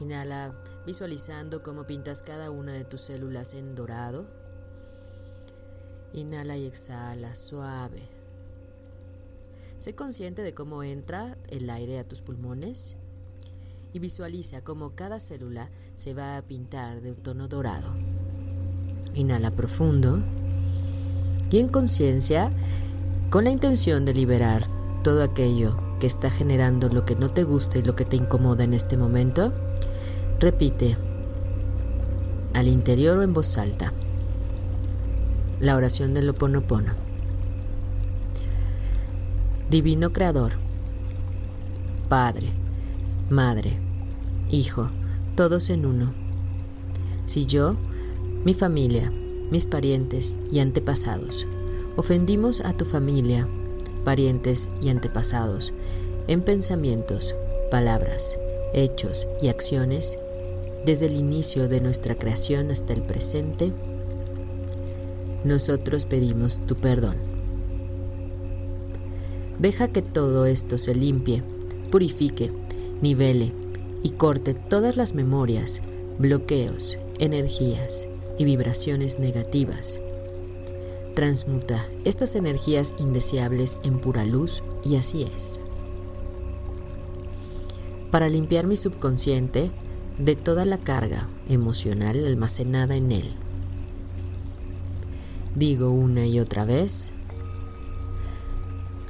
Inhala visualizando cómo pintas cada una de tus células en dorado. Inhala y exhala suave. Sé consciente de cómo entra el aire a tus pulmones y visualiza cómo cada célula se va a pintar de un tono dorado. Inhala profundo y en conciencia, con la intención de liberar todo aquello que está generando lo que no te gusta y lo que te incomoda en este momento, repite al interior o en voz alta la oración del Oponopono. Divino Creador, Padre, Madre, Hijo, todos en uno. Si yo, mi familia, mis parientes y antepasados ofendimos a tu familia, parientes y antepasados, en pensamientos, palabras, hechos y acciones, desde el inicio de nuestra creación hasta el presente, nosotros pedimos tu perdón. Deja que todo esto se limpie, purifique, nivele y corte todas las memorias, bloqueos, energías y vibraciones negativas transmuta estas energías indeseables en pura luz y así es. Para limpiar mi subconsciente de toda la carga emocional almacenada en él. Digo una y otra vez,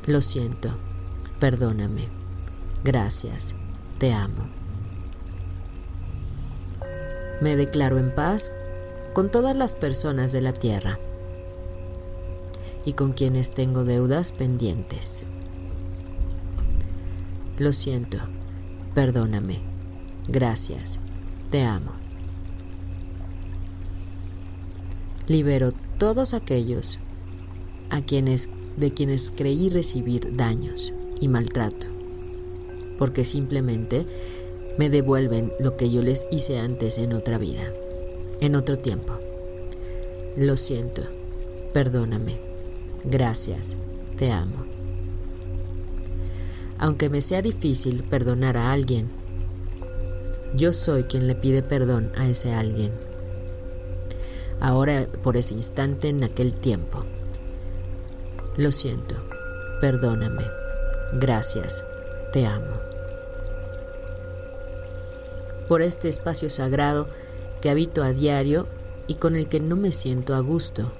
lo siento, perdóname, gracias, te amo. Me declaro en paz con todas las personas de la tierra y con quienes tengo deudas pendientes. Lo siento, perdóname, gracias, te amo. Libero todos aquellos a quienes de quienes creí recibir daños y maltrato, porque simplemente me devuelven lo que yo les hice antes en otra vida, en otro tiempo. Lo siento, perdóname, Gracias, te amo. Aunque me sea difícil perdonar a alguien, yo soy quien le pide perdón a ese alguien. Ahora, por ese instante, en aquel tiempo. Lo siento, perdóname. Gracias, te amo. Por este espacio sagrado que habito a diario y con el que no me siento a gusto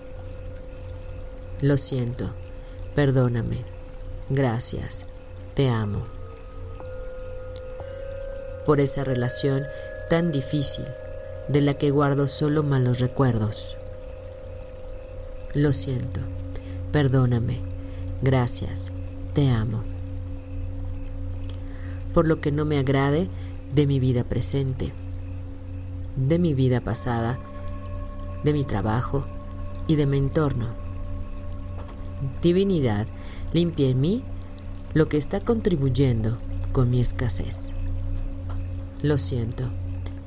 lo siento, perdóname, gracias, te amo. Por esa relación tan difícil de la que guardo solo malos recuerdos. Lo siento, perdóname, gracias, te amo. Por lo que no me agrade de mi vida presente, de mi vida pasada, de mi trabajo y de mi entorno Divinidad, limpia en mí lo que está contribuyendo con mi escasez. Lo siento,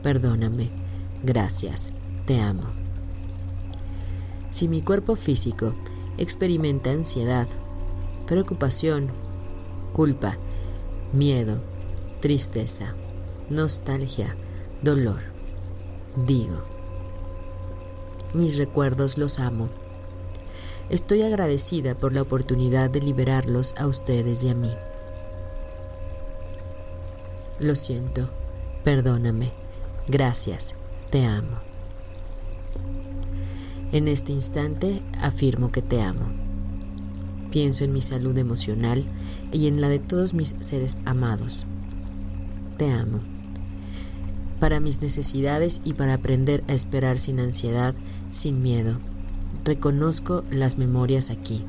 perdóname, gracias, te amo. Si mi cuerpo físico experimenta ansiedad, preocupación, culpa, miedo, tristeza, nostalgia, dolor, digo, mis recuerdos los amo. Estoy agradecida por la oportunidad de liberarlos a ustedes y a mí. Lo siento, perdóname, gracias, te amo. En este instante afirmo que te amo. Pienso en mi salud emocional y en la de todos mis seres amados. Te amo. Para mis necesidades y para aprender a esperar sin ansiedad, sin miedo, Reconozco las memorias aquí.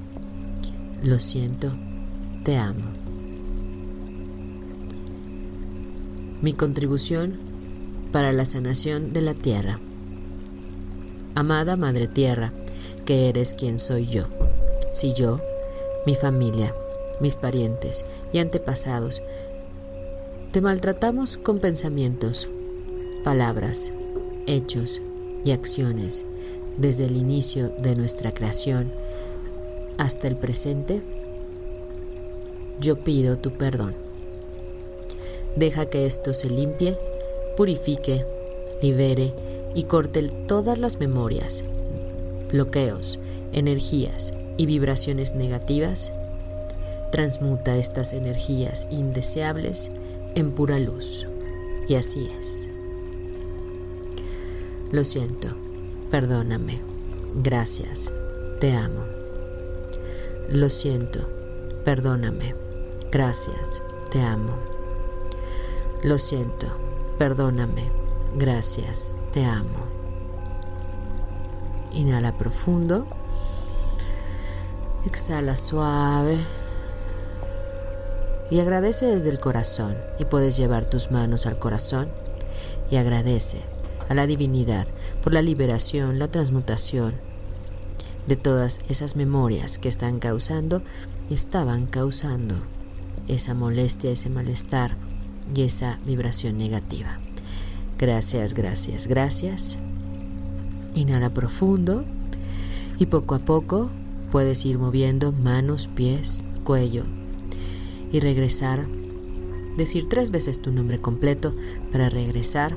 Lo siento, te amo. Mi contribución para la sanación de la tierra. Amada Madre Tierra, que eres quien soy yo. Si yo, mi familia, mis parientes y antepasados, te maltratamos con pensamientos, palabras, hechos y acciones desde el inicio de nuestra creación hasta el presente, yo pido tu perdón. Deja que esto se limpie, purifique, libere y corte todas las memorias, bloqueos, energías y vibraciones negativas. Transmuta estas energías indeseables en pura luz. Y así es. Lo siento, perdóname, gracias, te amo. Lo siento, perdóname, gracias, te amo. Lo siento, perdóname, gracias, te amo. Inhala profundo. Exhala suave. Y agradece desde el corazón. Y puedes llevar tus manos al corazón y agradece a la divinidad por la liberación, la transmutación de todas esas memorias que están causando y estaban causando esa molestia, ese malestar y esa vibración negativa. Gracias, gracias, gracias. Inhala profundo y poco a poco puedes ir moviendo manos, pies, cuello y regresar. Decir tres veces tu nombre completo para regresar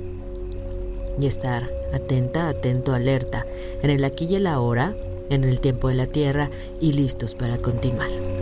y estar atenta, atento, alerta en el aquí y el ahora, en el tiempo de la tierra y listos para continuar.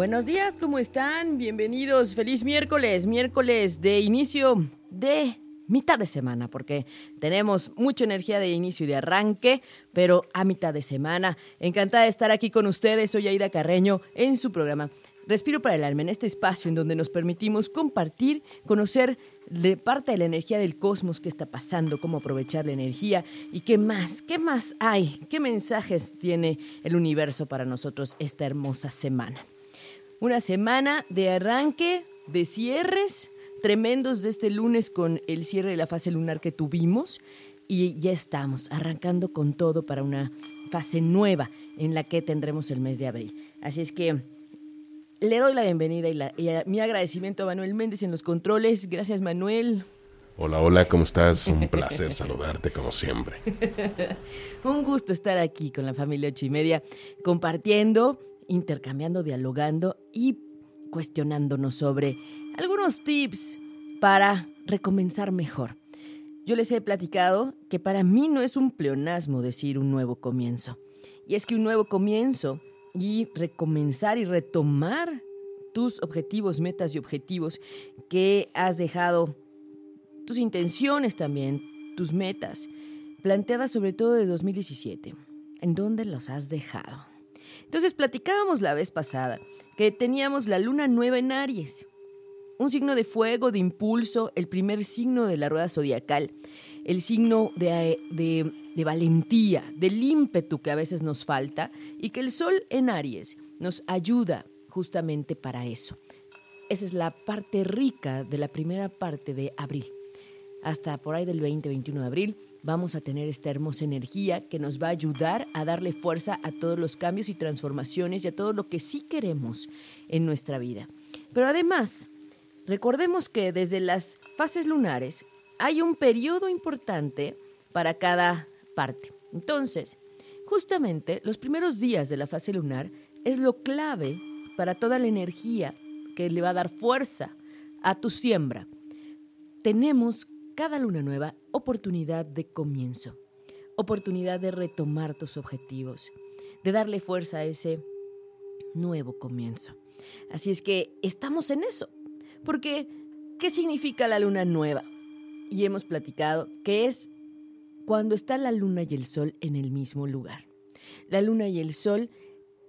Buenos días, ¿cómo están? Bienvenidos. Feliz miércoles, miércoles de inicio de mitad de semana, porque tenemos mucha energía de inicio y de arranque, pero a mitad de semana. Encantada de estar aquí con ustedes. Soy Aida Carreño en su programa Respiro para el alma, en este espacio en donde nos permitimos compartir, conocer de parte de la energía del cosmos, qué está pasando, cómo aprovechar la energía y qué más, qué más hay, qué mensajes tiene el universo para nosotros esta hermosa semana una semana de arranque, de cierres tremendos de este lunes con el cierre de la fase lunar que tuvimos y ya estamos arrancando con todo para una fase nueva en la que tendremos el mes de abril. Así es que le doy la bienvenida y, mi agradecimiento a Manuel Méndez en los controles. Gracias Manuel. Hola, hola, ¿cómo estás? Un placer saludarte como siempre. Un gusto estar aquí con la familia ocho y media compartiendo intercambiando, dialogando y cuestionándonos sobre algunos tips para recomenzar mejor. Yo les he platicado que para mí no es un pleonasmo decir un nuevo comienzo. Y es que un nuevo comienzo y recomenzar y retomar tus objetivos, metas y objetivos que has dejado, tus intenciones también, tus metas, planteadas sobre todo de 2017. ¿En dónde los has dejado? Entonces platicábamos la vez pasada que teníamos la luna nueva en Aries, un signo de fuego, de impulso, el primer signo de la rueda zodiacal, el signo de, de valentía, del ímpetu que a veces nos falta y que el sol en Aries nos ayuda justamente para eso. Esa es la parte rica de la primera parte de abril. Hasta por ahí del 20-21 de abril vamos a tener esta hermosa energía que nos va a ayudar a darle fuerza a todos los cambios y transformaciones y a todo lo que sí queremos en nuestra vida. Pero además, recordemos que desde las fases lunares hay un periodo importante para cada parte. Entonces, justamente los primeros días de la fase lunar es lo clave para toda la energía que le va a dar fuerza a tu siembra. Tenemos cada luna nueva oportunidad de comienzo, oportunidad de retomar tus objetivos, de darle fuerza a ese nuevo comienzo. Así es que estamos en eso, porque ¿qué significa la luna nueva? Y hemos platicado que es cuando está la luna y el sol en el mismo lugar. La luna y el sol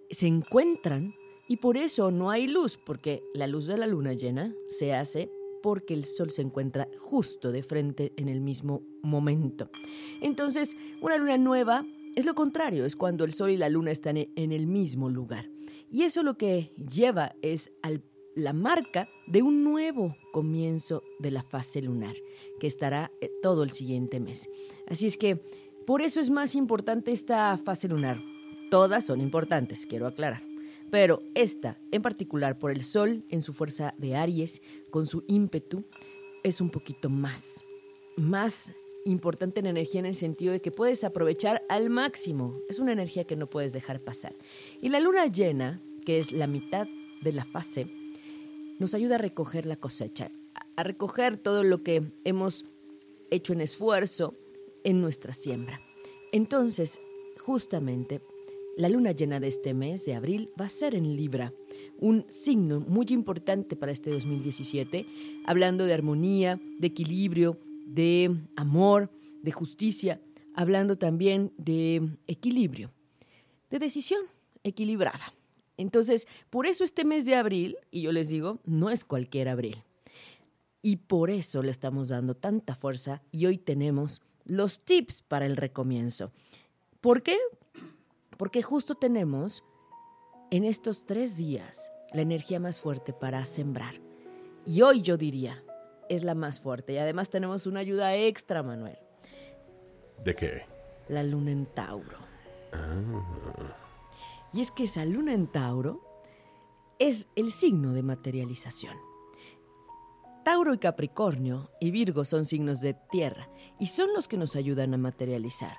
se encuentran Y por eso no hay luz, porque la luz de la luna llena se hace porque el sol se encuentra justo de frente en el mismo momento. Entonces, una luna nueva es lo contrario, es cuando el sol y la luna están en el mismo lugar. Y eso lo que lleva es a la marca de un nuevo comienzo de la fase lunar, que estará eh, todo el siguiente mes. Así es que por eso es más importante esta fase lunar. Todas son importantes, quiero aclarar. Pero esta, en particular por el Sol en su fuerza de Aries, con su ímpetu, es un poquito más, más importante en energía en el sentido de que puedes aprovechar al máximo. Es una energía que no puedes dejar pasar. Y la luna llena, que es la mitad de la fase, nos ayuda a recoger la cosecha, a recoger todo lo que hemos hecho en esfuerzo en nuestra siembra. Entonces, justamente la luna llena de este mes de abril va a ser en Libra, un signo muy importante para este 2017, hablando de armonía, de equilibrio, de amor, de justicia, hablando también de equilibrio, de decisión equilibrada. Entonces, por eso este mes de abril, y yo les digo, no es cualquier abril. Y por eso le estamos dando tanta fuerza y hoy tenemos los tips para el recomienzo. ¿Por qué? Porque justo tenemos en estos tres días la energía más fuerte para sembrar. Y hoy yo diría, es la más fuerte. Y además tenemos una ayuda extra, Manuel. ¿De qué? La luna en Tauro. Ah. Y es que esa luna en Tauro es el signo de materialización. Tauro y Capricornio y Virgo son signos de tierra y son los que nos ayudan a materializar.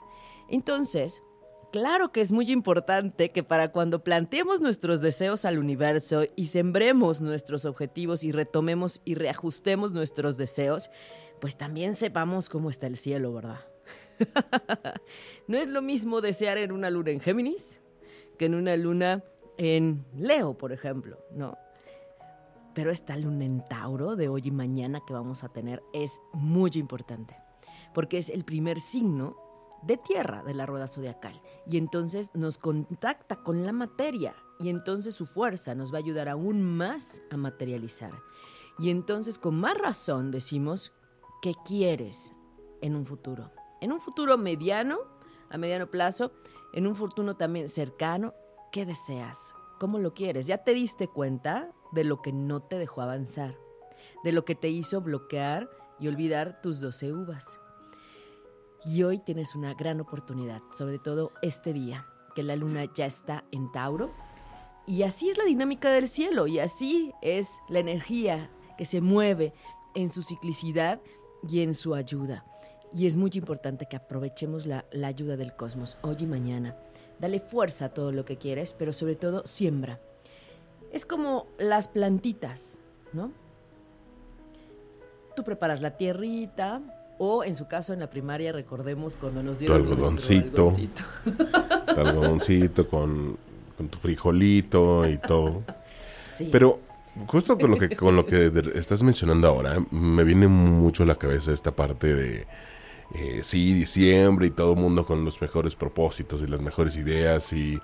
Entonces, claro que es muy importante que para cuando planteemos nuestros deseos al universo y sembremos nuestros objetivos y retomemos y reajustemos nuestros deseos, pues también sepamos cómo está el cielo, ¿verdad? no es lo mismo desear en una luna en Géminis que en una luna en Leo, por ejemplo, ¿no? Pero esta luna en Tauro de hoy y mañana que vamos a tener es muy importante, porque es el primer signo de tierra de la rueda zodiacal. Y entonces nos contacta con la materia y entonces su fuerza nos va a ayudar aún más a materializar. Y entonces con más razón decimos, ¿qué quieres en un futuro? En un futuro mediano, a mediano plazo, en un futuro también cercano, ¿qué deseas? ¿Cómo lo quieres? ¿Ya te diste cuenta de lo que no te dejó avanzar? De lo que te hizo bloquear y olvidar tus 12 uvas. Y hoy tienes una gran oportunidad, sobre todo este día, que la luna ya está en Tauro. Y así es la dinámica del cielo y así es la energía que se mueve en su ciclicidad y en su ayuda. Y es muy importante que aprovechemos la, la ayuda del cosmos hoy y mañana. Dale fuerza a todo lo que quieres, pero sobre todo siembra. Es como las plantitas, ¿no? Tú preparas la tierrita, o en su caso en la primaria, recordemos cuando nos dieron tu algodoncito. algodoncito, tu algodoncito con, tu frijolito y todo. Pero justo con lo que con lo que estás mencionando ahora, me viene mucho a la cabeza esta parte de eh, sí, diciembre y todo el mundo con los mejores propósitos y las mejores ideas y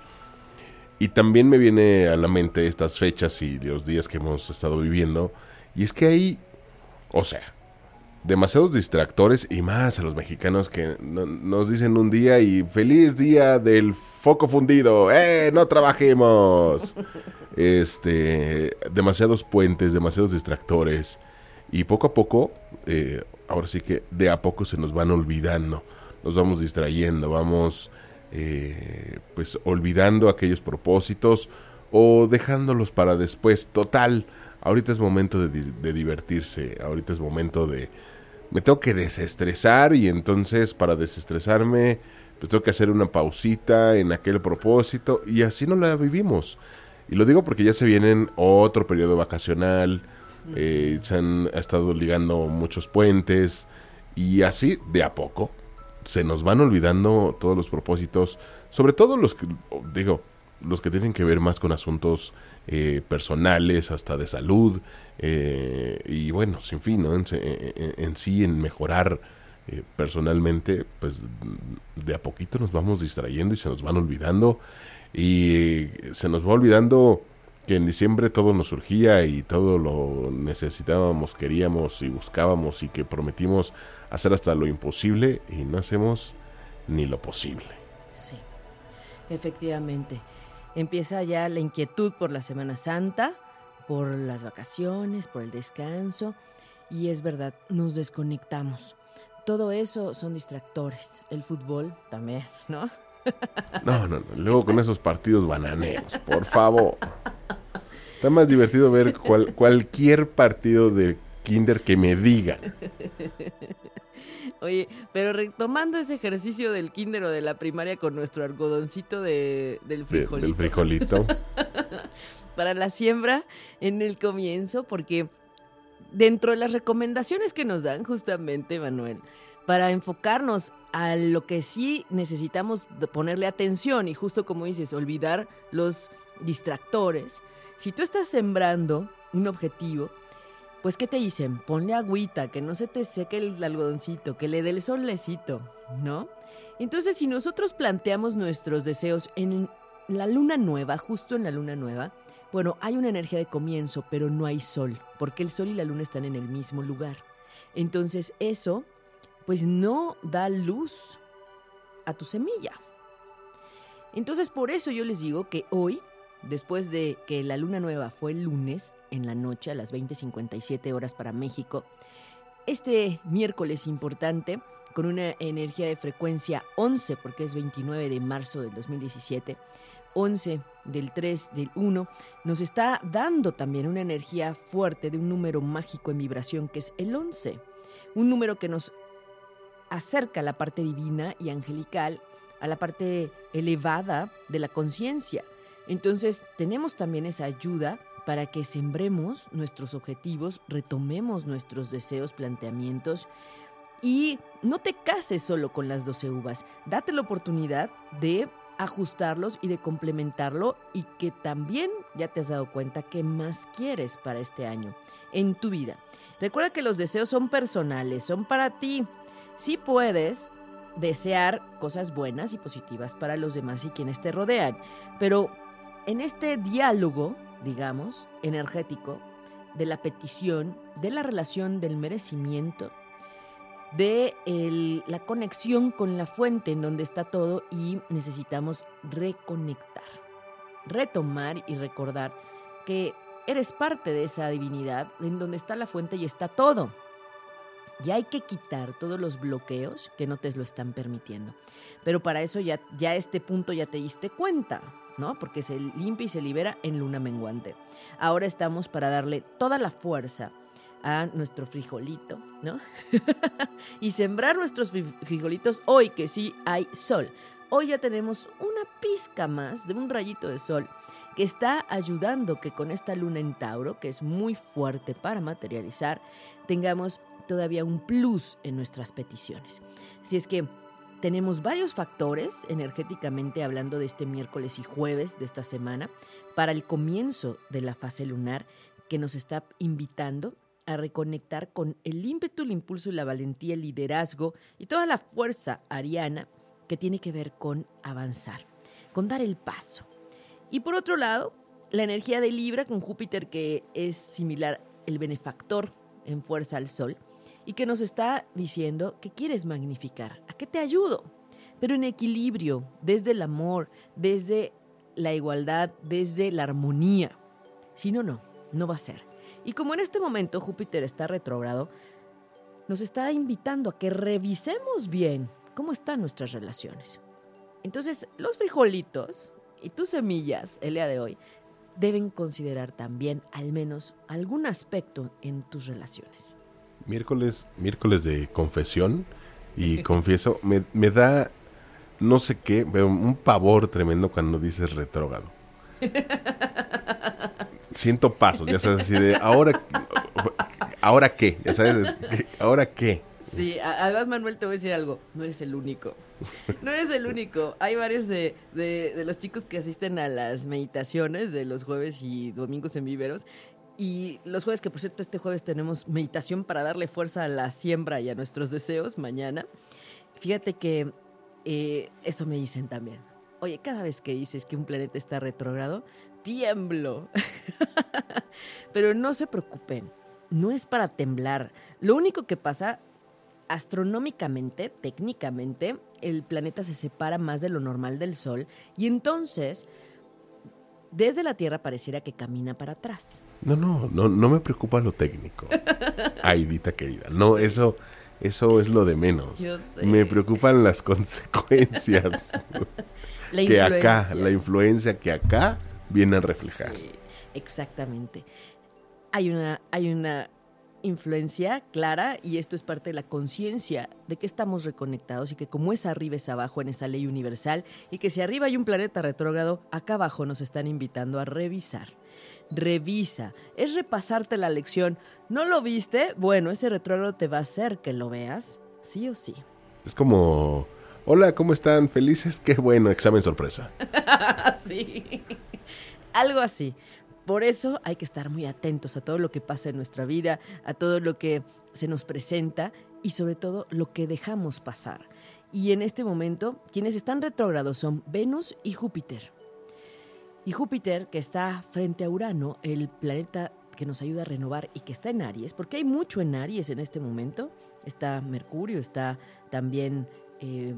y también me viene a la mente estas fechas y los días que hemos estado viviendo y es que hay o sea, demasiados distractores y más a los mexicanos que nos dicen un día y feliz día del foco fundido, ¡eh! No trabajemos. Este, demasiados puentes, demasiados distractores y poco a poco, eh, ahora sí que de a poco se nos van olvidando, nos vamos distrayendo, vamos eh, pues olvidando aquellos propósitos o dejándolos para después. Total, ahorita es momento de, de divertirse, ahorita es momento de me tengo que desestresar y entonces para desestresarme pues tengo que hacer una pausita en aquel propósito y así no la vivimos. Y lo digo porque ya se vienen otro periodo vacacional, eh, se han estado ligando muchos puentes y así de a poco se nos van olvidando todos los propósitos, sobre todo los que, digo, los que tienen que ver más con asuntos eh, personales, hasta de salud, eh, y bueno, sin fin, ¿no? en, sí, en mejorar eh, personalmente, pues de a poquito nos vamos distrayendo y se nos van olvidando, y se nos va olvidando que en diciembre todo nos surgía y todo lo necesitábamos, queríamos y buscábamos y que prometimos hacer hasta lo imposible y no hacemos ni lo posible. Sí, efectivamente. Empieza ya la inquietud por la Semana Santa, por las vacaciones, por el descanso y es verdad, nos desconectamos. Todo eso son distractores. El fútbol también, ¿no? No, no, no. Luego con esos partidos bananeros, por favor. Está más divertido ver cualquier partido de kinder que me digan. Oye, pero retomando ese ejercicio del kinder o de la primaria con nuestro algodoncito de, del frijolito. del frijolito. Para la siembra en el comienzo, porque dentro de las recomendaciones que nos dan justamente, Manuel, para enfocarnos a lo que sí necesitamos ponerle atención y justo como dices, olvidar los distractores, si tú estás sembrando un objetivo, pues ¿qué te dicen? Ponle agüita, que no se te seque el algodoncito, que le dé el solecito, ¿no? Entonces, si nosotros planteamos nuestros deseos en la luna nueva, justo en la luna nueva, bueno, hay una energía de comienzo, pero no hay sol, porque el sol y la luna están en el mismo lugar. Entonces, eso, pues no da luz a tu semilla. Entonces, por eso yo les digo que hoy después de que la luna nueva fue el lunes en la noche a las 20:57 horas para México. Este miércoles importante, con una energía de frecuencia 11, porque es 29 de marzo del 2017, 11 del 3 del 1, nos está dando también una energía fuerte de un número mágico en vibración que es el 11, un número que nos acerca a la parte divina y angelical, a la parte elevada de la conciencia entonces tenemos también esa ayuda para que sembremos nuestros objetivos, retomemos nuestros deseos, planteamientos y no te cases solo con las 12 uvas. Date la oportunidad de ajustarlos y de complementarlo y que también ya te has dado cuenta qué más quieres para este año en tu vida. Recuerda que los deseos son personales, son para ti. Si puedes desear cosas buenas y positivas para los demás y quienes te rodean, pero en este diálogo, digamos, energético, de la petición, de la relación del merecimiento, de la conexión con la fuente en donde está todo y necesitamos reconectar, retomar y recordar que eres parte de esa divinidad en donde está la fuente y está todo. Y hay que quitar todos los bloqueos que no te lo están permitiendo. Pero para eso ya, ya este punto ya te diste cuenta. ¿No? Porque se limpia y se libera en luna menguante. Ahora estamos para darle toda la fuerza a nuestro frijolito, ¿no? y sembrar nuestros frijolitos hoy que sí hay sol. Hoy ya tenemos una pizca más de un rayito de sol que está ayudando que con esta luna en Tauro, que es muy fuerte para materializar, tengamos todavía un plus en nuestras peticiones. Así es que tenemos varios factores, energéticamente hablando de este miércoles y jueves de esta semana, para el comienzo de la fase lunar que nos está invitando a reconectar con el ímpetu, el impulso y la valentía, el liderazgo y toda la fuerza ariana que tiene que ver con avanzar, con dar el paso. Y por otro lado, la energía de Libra con Júpiter que es similar el benefactor en fuerza al Sol, y que nos está diciendo que quieres magnificar. ¿A qué te ayudo? Pero en equilibrio, desde el amor, desde la igualdad, desde la armonía. Si no, no, no va a ser. Y como en este momento Júpiter está retrógrado, nos está invitando a que revisemos bien cómo están nuestras relaciones. Entonces, los frijolitos y tus semillas el día de hoy deben considerar también al menos algún aspecto en tus relaciones miércoles, miércoles de confesión y confieso, me, me da no sé qué, un pavor tremendo cuando dices retrógrado. Siento pasos, ya sabes, así de ahora, ahora qué, ya sabes, ahora qué. Sí, además Manuel te voy a decir algo, no eres el único. No eres el único. Hay varios de, de, de, los chicos que asisten a las meditaciones de los jueves y domingos en viveros y los jueves, que por cierto este jueves tenemos meditación para darle fuerza a la siembra y a nuestros deseos mañana. Fíjate que eh, eso me dicen también. Oye, cada vez que dices que un planeta está retrógrado, tiemblo. Pero no se preocupen, no es para temblar. Lo único que pasa astronómicamente, técnicamente, el planeta se separa más de lo normal del Sol y entonces desde la Tierra pareciera que camina para atrás. No, no, no, no me preocupa lo técnico. Aidita querida, no, eso, eso es lo de menos. Me preocupan las consecuencias que acá, la influencia que acá viene a reflejar. exactamente. Hay una, hay una influencia clara y esto es parte de la conciencia de que estamos reconectados y que como es arriba es abajo en esa ley universal y que si arriba hay un planeta retrógrado, acá abajo nos están invitando a revisar. Revisa, es repasarte la lección. ¿No lo viste? Bueno, ese retrógrado te va a hacer que lo veas, sí o sí. Es como, hola, ¿cómo están? ¿Felices? Qué bueno, examen sorpresa. sí, algo así. Por eso hay que estar muy atentos a todo lo que pasa en nuestra vida, a todo lo que se nos presenta y sobre todo lo que dejamos pasar. Y en este momento, quienes están retrógrados son Venus y Júpiter. Y Júpiter, que está frente a Urano, el planeta que nos ayuda a renovar y que está en Aries, porque hay mucho en Aries en este momento. Está Mercurio, está también eh,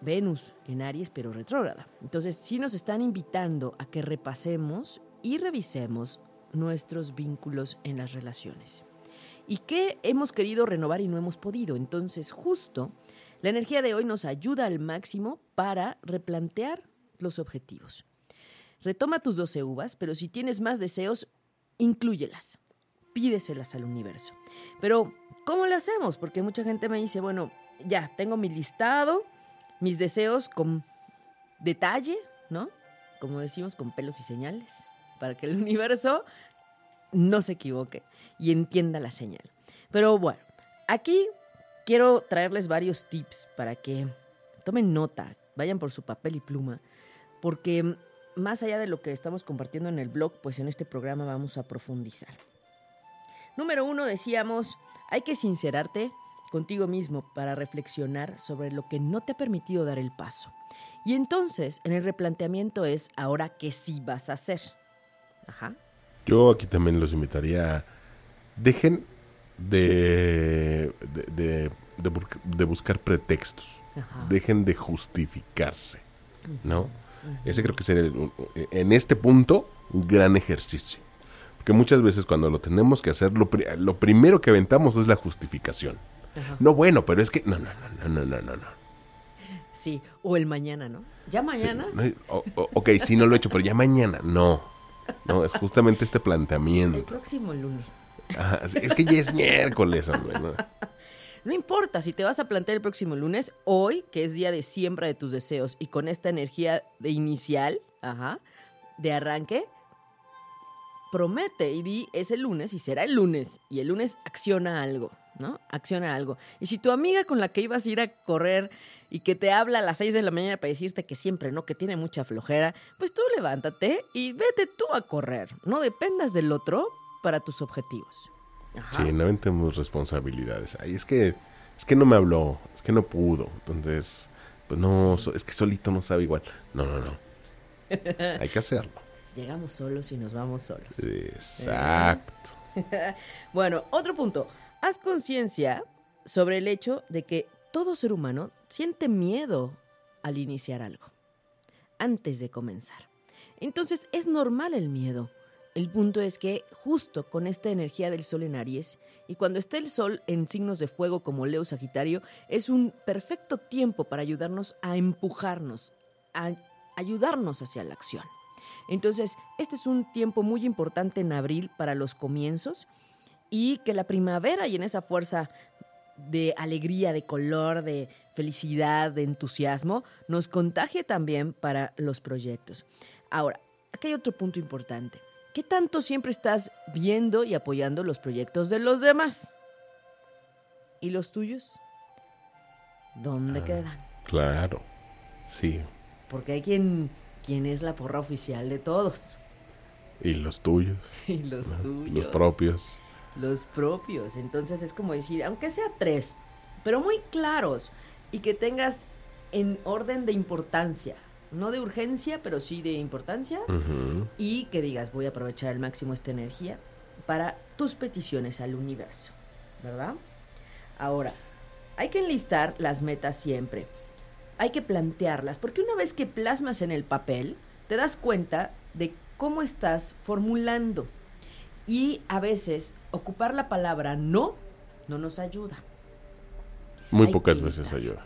Venus en Aries, pero retrógrada. Entonces, sí nos están invitando a que repasemos y revisemos nuestros vínculos en las relaciones. ¿Y qué hemos querido renovar y no hemos podido? Entonces, justo, la energía de hoy nos ayuda al máximo para replantear los objetivos. Retoma tus 12 uvas, pero si tienes más deseos, inclúyelas. Pídeselas al universo. Pero, ¿cómo lo hacemos? Porque mucha gente me dice, bueno, ya, tengo mi listado, mis deseos con detalle, ¿no? Como decimos, con pelos y señales para que el universo no se equivoque y entienda la señal. Pero bueno, aquí quiero traerles varios tips para que tomen nota, vayan por su papel y pluma, porque más allá de lo que estamos compartiendo en el blog, pues en este programa vamos a profundizar. Número uno, decíamos, hay que sincerarte contigo mismo para reflexionar sobre lo que no te ha permitido dar el paso. Y entonces, en el replanteamiento es, ahora, ¿qué sí vas a hacer? Yo aquí también los invitaría, dejen de, de, buscar pretextos, dejen de justificarse, ¿no? Ese creo que sería, en este punto, un gran ejercicio. Porque muchas veces cuando lo tenemos que hacer, lo, lo primero que aventamos es la justificación. No, bueno, pero es que, no, no, no, no, no, no, no. Sí, o el mañana, ¿no? ¿Ya mañana? ok, sí, no lo he hecho, pero ya mañana, no. No, es justamente este planteamiento. El próximo lunes. es que ya es miércoles, hombre. ¿no? no importa, si te vas a plantear el próximo lunes, hoy, que es día de siembra de tus deseos, y con esta energía de inicial, ajá, de arranque, promete y di es el lunes y será el lunes. Y el lunes acciona algo, ¿no? Acciona algo. Y si tu amiga con la que ibas a ir a correr y que te habla a las 6 de la mañana para decirte que siempre no, que tiene mucha flojera, pues tú levántate y vete tú a correr. No dependas del otro para tus objetivos. Sí, no tenemos responsabilidades. Ay, es que es que no me habló, es que no pudo. Entonces, pues no, es que solito no sabe igual. No, no, no. Hay que hacerlo. Llegamos solos y nos vamos solos. Exacto. bueno, otro punto. Haz conciencia sobre el hecho de que todo ser humano siente miedo al iniciar algo, antes de comenzar. Entonces es normal el miedo. El punto es que justo con esta energía del sol en Aries y cuando esté el sol en signos de fuego como Leo Sagitario, es un perfecto tiempo para ayudarnos a empujarnos, a ayudarnos hacia la acción. Entonces, este es un tiempo muy importante en abril para los comienzos y que la primavera y en esa fuerza de alegría, de color, de felicidad, de entusiasmo, nos contagie también para los proyectos. Ahora, aquí hay otro punto importante. ¿Qué tanto siempre estás viendo y apoyando los proyectos de los demás? ¿Y los tuyos? ¿Dónde ah, quedan? Claro, sí. Porque hay quien, quien es la porra oficial de todos. Y los tuyos. y los tuyos. Los propios los propios. Entonces es como decir, aunque sea tres, pero muy claros y que tengas en orden de importancia, no de urgencia, pero sí de importancia, y que digas, voy a aprovechar al máximo esta energía para tus peticiones al universo, ¿verdad? Ahora, hay que enlistar las metas siempre. Hay que plantearlas, porque una vez que plasmas en el papel, te das cuenta de cómo estás formulando. Y a veces ocupar la palabra no no nos ayuda. Muy pocas veces ayuda.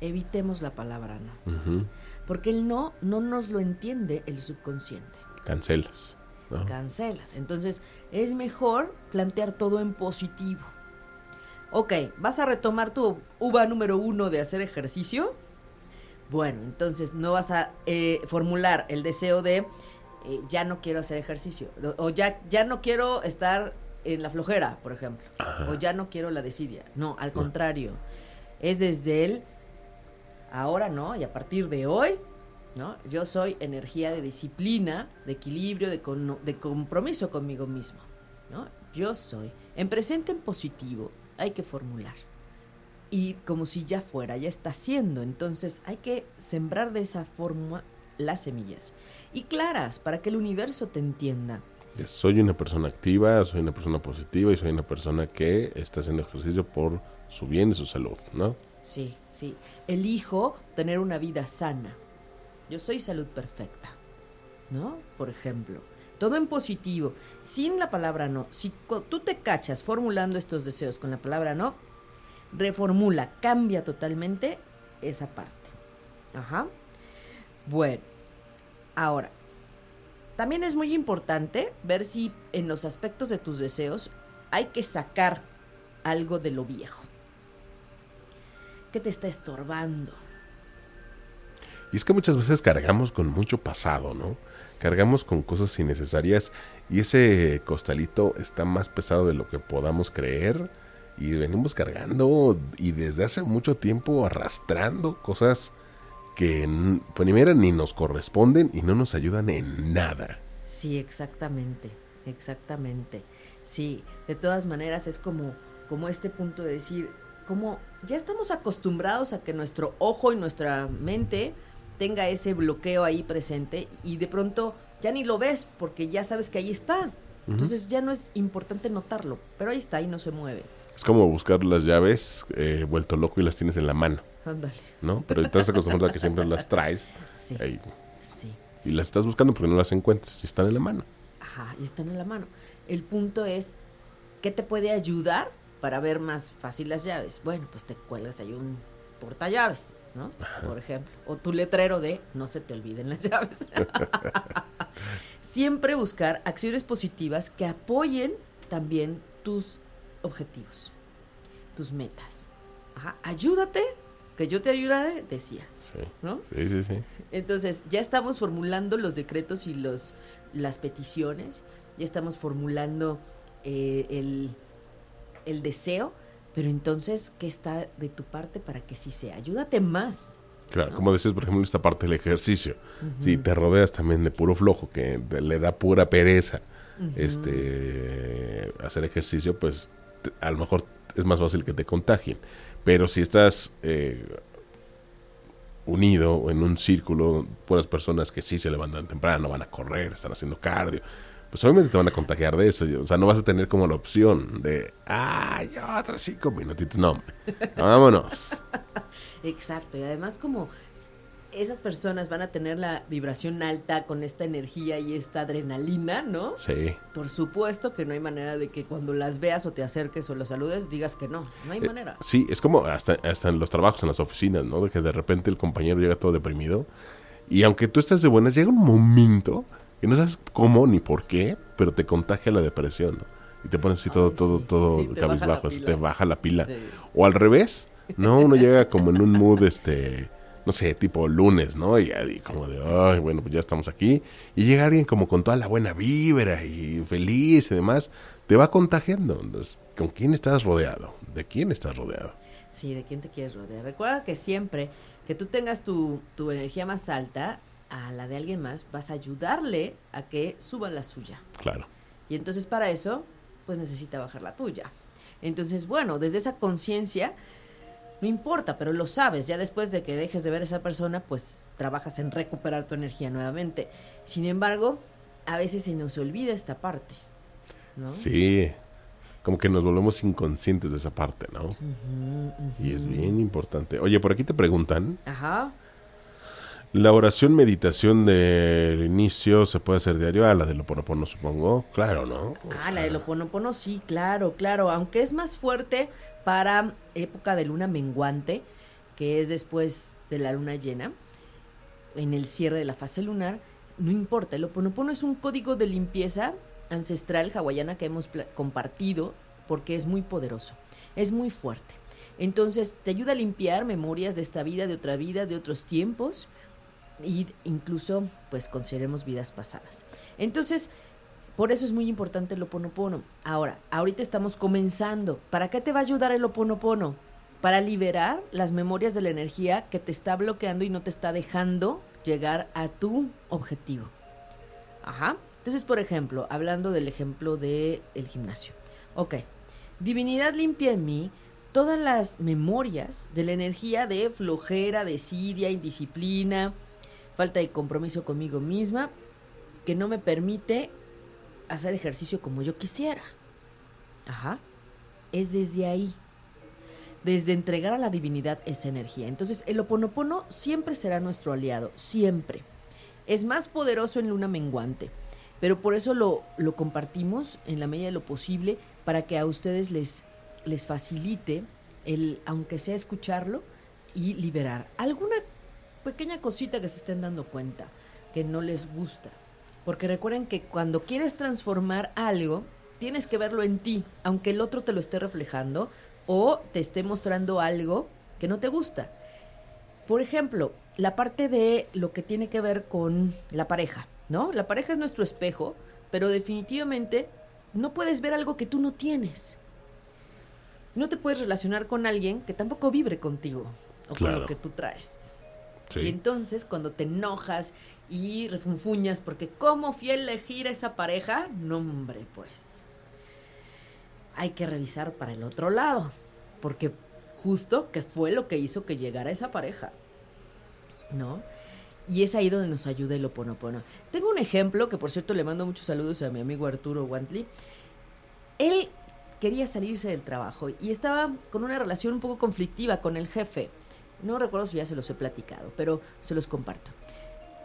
Evitemos la palabra no. Porque el no no nos lo entiende el subconsciente. Cancelas. Cancelas. Entonces es mejor plantear todo en positivo. Ok, ¿vas a retomar tu uva número uno de hacer ejercicio? Bueno, entonces no vas a eh, formular el deseo de eh, ya no quiero hacer ejercicio o ya, ya no quiero estar en la flojera, por ejemplo, o ya no quiero la desidia. No, al contrario, es desde él, ahora no, y a partir de hoy, ¿no? Yo soy energía de disciplina, de equilibrio, de, de compromiso conmigo mismo, ¿no? Yo soy. En presente, en positivo, hay que formular. Y como si ya fuera, ya está siendo. Entonces hay que sembrar de esa forma las semillas. Y claras, para que el universo te entienda soy una persona activa, soy una persona positiva y soy una persona que está haciendo ejercicio por su bien y su salud, ¿no? Sí, sí. Elijo tener una vida sana. Yo soy salud perfecta, ¿no? Por ejemplo. Todo en positivo, sin la palabra no. Si tú te cachas formulando estos deseos con la palabra no, reformula, cambia totalmente esa parte. Ajá. Bueno, ahora, también es muy importante ver si en los aspectos de tus deseos hay que sacar algo de lo viejo. ¿Qué te está estorbando? Y es que muchas veces cargamos con mucho pasado, ¿no? Cargamos con cosas innecesarias y ese costalito está más pesado de lo que podamos creer y venimos cargando y desde hace mucho tiempo arrastrando cosas que primero ni nos corresponden y no nos ayudan en nada. Sí, exactamente, exactamente. Sí, de todas maneras es como, como este punto de decir, como ya estamos acostumbrados a que nuestro ojo y nuestra mente tenga ese bloqueo ahí presente y de pronto ya ni lo ves porque ya sabes que ahí está. Entonces ya no es importante notarlo, pero ahí está y no se mueve. Es como buscar las llaves eh, vuelto loco y las tienes en la mano. Ándale. ¿No? Pero estás acostumbrado a que siempre las traes. Sí. Sí. Y las estás buscando porque no las encuentras y están en la mano. Ajá, y están en la mano. El punto es, ¿qué te puede ayudar para ver más fácil las llaves? Bueno, pues te cuelgas ahí un portallaves, ¿no? Por ejemplo. O tu letrero de no se te olviden las llaves. Siempre buscar acciones positivas que apoyen también tus objetivos, tus metas. Ajá, ayúdate que yo te ayudaré, decía. Sí. ¿No? Sí, sí, sí. Entonces, ya estamos formulando los decretos y los, las peticiones, ya estamos formulando eh, el, el deseo, pero entonces, ¿qué está de tu parte para que sí sea? Ayúdate más. Claro, como decías, por ejemplo, esta parte del ejercicio. Si te rodeas también de puro flojo, que le da pura pereza este hacer ejercicio, pues a lo mejor es más fácil que te contagien. Pero si estás eh, unido en un círculo, puras personas que sí se levantan temprano, van a correr, están haciendo cardio, pues obviamente te van a contagiar de eso. O sea, no vas a tener como la opción de, ah, yo otros cinco minutitos. No, vámonos. Exacto, y además como esas personas van a tener la vibración alta con esta energía y esta adrenalina, ¿no? Sí. Por supuesto que no hay manera de que cuando las veas o te acerques o las saludes digas que no. No hay eh, manera. Sí, es como hasta, hasta en los trabajos, en las oficinas, ¿no? De que de repente el compañero llega todo deprimido. Y aunque tú estés de buenas, llega un momento que no sabes cómo ni por qué, pero te contagia la depresión, ¿no? Y te pones así todo, todo, todo cabizbajo, te baja la pila. O al revés, ¿no? Uno llega como en un mood, este no sé, tipo lunes, ¿no? Y, como de, ay, bueno, pues ya estamos aquí. Y llega alguien como con toda la buena vibra y feliz y demás, te va contagiando. ¿Con quién estás rodeado? ¿De quién estás rodeado? Sí, ¿de quién te quieres rodear? Recuerda que siempre que tú tengas tu, tu energía más alta a la de alguien más, vas a ayudarle a que suba la suya. Claro. Y entonces para eso, pues necesita bajar la tuya. Entonces, bueno, desde esa conciencia no importa, pero lo sabes, ya después de que dejes de ver a esa persona, pues trabajas en recuperar tu energía nuevamente. Sin embargo, a veces se nos olvida esta parte, ¿no? Sí, como que nos volvemos inconscientes de esa parte, ¿no? Y es bien importante. Oye, por aquí te preguntan. Ajá. La oración meditación del inicio se puede hacer diario. Ah, la del Oponopono, supongo. Claro, ¿no? ah, la del Oponopono, sí, claro, claro. Aunque es más fuerte para época de luna menguante, que es después de la luna llena, en el cierre de la fase lunar, no importa. El Oponopono es un código de limpieza ancestral hawaiana que hemos compartido porque es muy poderoso, es muy fuerte. Entonces te ayuda a limpiar memorias de esta vida, de otra vida, de otros tiempos y incluso pues consideremos vidas pasadas. Entonces, por eso es muy importante el oponopono. Ahora, ahorita estamos comenzando. ¿Para qué te va a ayudar el oponopono? Para liberar las memorias de la energía que te está bloqueando y no te está dejando llegar a tu objetivo. Ajá. Entonces, por ejemplo, hablando del ejemplo del el gimnasio. Ok. Divinidad limpia en mí todas las memorias de la energía de flojera, desidia, indisciplina, falta de compromiso conmigo misma, que no me permite hacer ejercicio como yo quisiera. Ajá. Es desde ahí. Desde entregar a la divinidad esa energía. Entonces, el oponopono siempre será nuestro aliado, siempre. Es más poderoso en luna menguante, pero por eso lo, lo compartimos en la medida de lo posible para que a ustedes les, les facilite el, aunque sea escucharlo y liberar. ¿Alguna pequeña cosita que se estén dando cuenta que no les gusta. Porque recuerden que cuando quieres transformar algo, tienes que verlo en ti, aunque el otro te lo esté reflejando o te esté mostrando algo que no te gusta. Por ejemplo, la parte de lo que tiene que ver con la pareja, ¿no? La pareja es nuestro espejo, pero definitivamente no puedes ver algo que tú no tienes. No te puedes relacionar con alguien que tampoco vibre contigo o con lo que tú traes. Y entonces cuando te enojas y refunfuñas porque cómo fui a elegir esa pareja, no hombre, pues hay que revisar para el otro lado, porque justo que fue lo que hizo que llegara esa pareja, ¿no? Y es ahí donde nos ayuda el oponopono. Tengo un ejemplo que por cierto le mando muchos saludos a mi amigo Arturo Wantley. Él quería salirse del trabajo y estaba con una relación un poco conflictiva con el jefe no recuerdo si ya se los he platicado, pero se los comparto.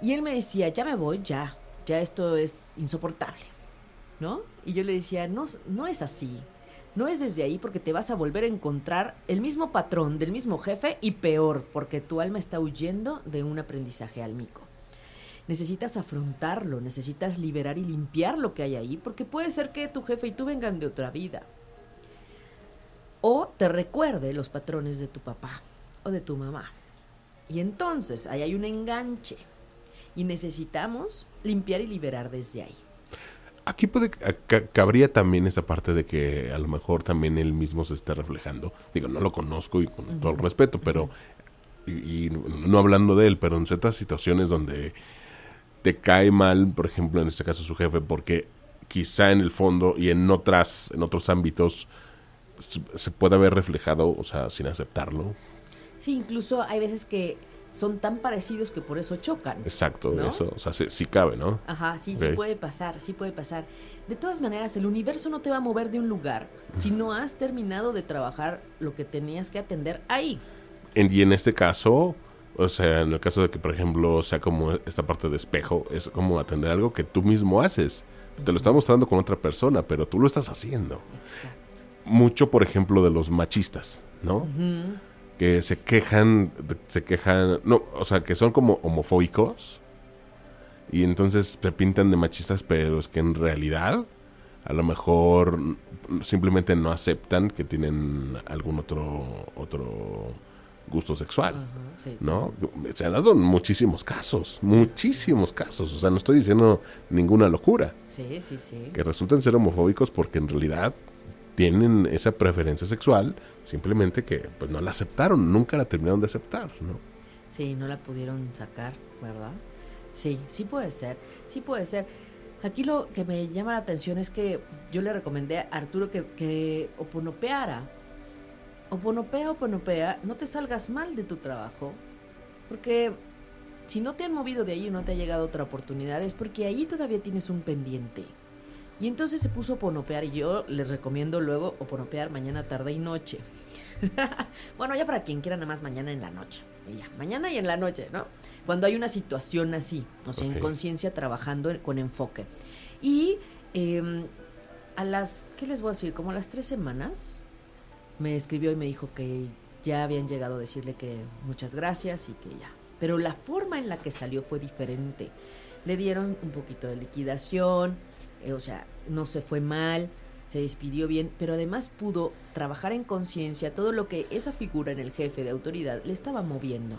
Y él me decía, ya me voy, ya, ya esto es insoportable, ¿no? Y yo le decía, no, no es así. No es desde ahí porque te vas a volver a encontrar el mismo patrón del mismo jefe y peor, porque tu alma está huyendo de un aprendizaje álmico. Necesitas afrontarlo, necesitas liberar y limpiar lo que hay ahí, porque puede ser que tu jefe y tú vengan de otra vida. O te recuerde los patrones de tu papá, o de tu mamá. Y entonces ahí hay un enganche y necesitamos limpiar y liberar desde ahí. Aquí puede cabría también esa parte de que a lo mejor también él mismo se está reflejando. Digo, no lo conozco y con todo el respeto, pero y, no hablando de él, pero en ciertas situaciones donde te cae mal, por ejemplo, en este caso su jefe, porque quizá en el fondo y en otras en otros ámbitos se puede haber reflejado, o sea, sin aceptarlo, Sí, incluso hay veces que son tan parecidos que por eso chocan. Exacto, eso, o sea, sí, cabe, ¿no? Ajá, sí, sí puede pasar, sí puede pasar. De todas maneras, el universo no te va a mover de un lugar si no has terminado de trabajar lo que tenías que atender ahí. y en este caso, o sea, en el caso de que, por ejemplo, sea como esta parte de espejo, es como atender algo que tú mismo haces. Te lo está mostrando con otra persona, pero tú lo estás haciendo. Exacto. Mucho, por ejemplo, de los machistas, ¿no? Que se quejan, se quejan, no, o sea, que son como homofóbicos y entonces se pintan de machistas, pero es que en realidad a lo mejor simplemente no aceptan que tienen algún otro otro gusto sexual, ¿no? Se han dado muchísimos casos, muchísimos casos, o sea, no estoy diciendo ninguna locura. Sí, sí, sí. Que resultan ser homofóbicos porque en realidad tienen esa preferencia sexual, simplemente que pues no la aceptaron, nunca la terminaron de aceptar, ¿no? Sí, no la pudieron sacar, ¿verdad? Sí, sí puede ser, sí puede ser. Aquí lo que me llama la atención es que yo le recomendé a Arturo que, que oponopeara oponopea, oponopea, no te salgas mal de tu trabajo, porque si no te han movido de ahí y no te ha llegado otra oportunidad, es porque ahí todavía tienes un pendiente. Y entonces se puso a oponopear y yo les recomiendo luego oponopear mañana, tarde y noche. bueno, ya para quien quiera nada más mañana en la noche. Y ya, mañana y en la noche, ¿no? Cuando hay una situación así, o sea, en conciencia trabajando con enfoque. Y em, a las, ¿qué les voy a decir? Como a las tres semanas, me escribió y me dijo que ya habían llegado a decirle que muchas gracias y que ya. Pero la forma en la que salió fue diferente. Le dieron un poquito de liquidación, o sea, no se fue mal, se despidió bien, pero además pudo trabajar en conciencia todo lo que esa figura en el jefe de autoridad le estaba moviendo.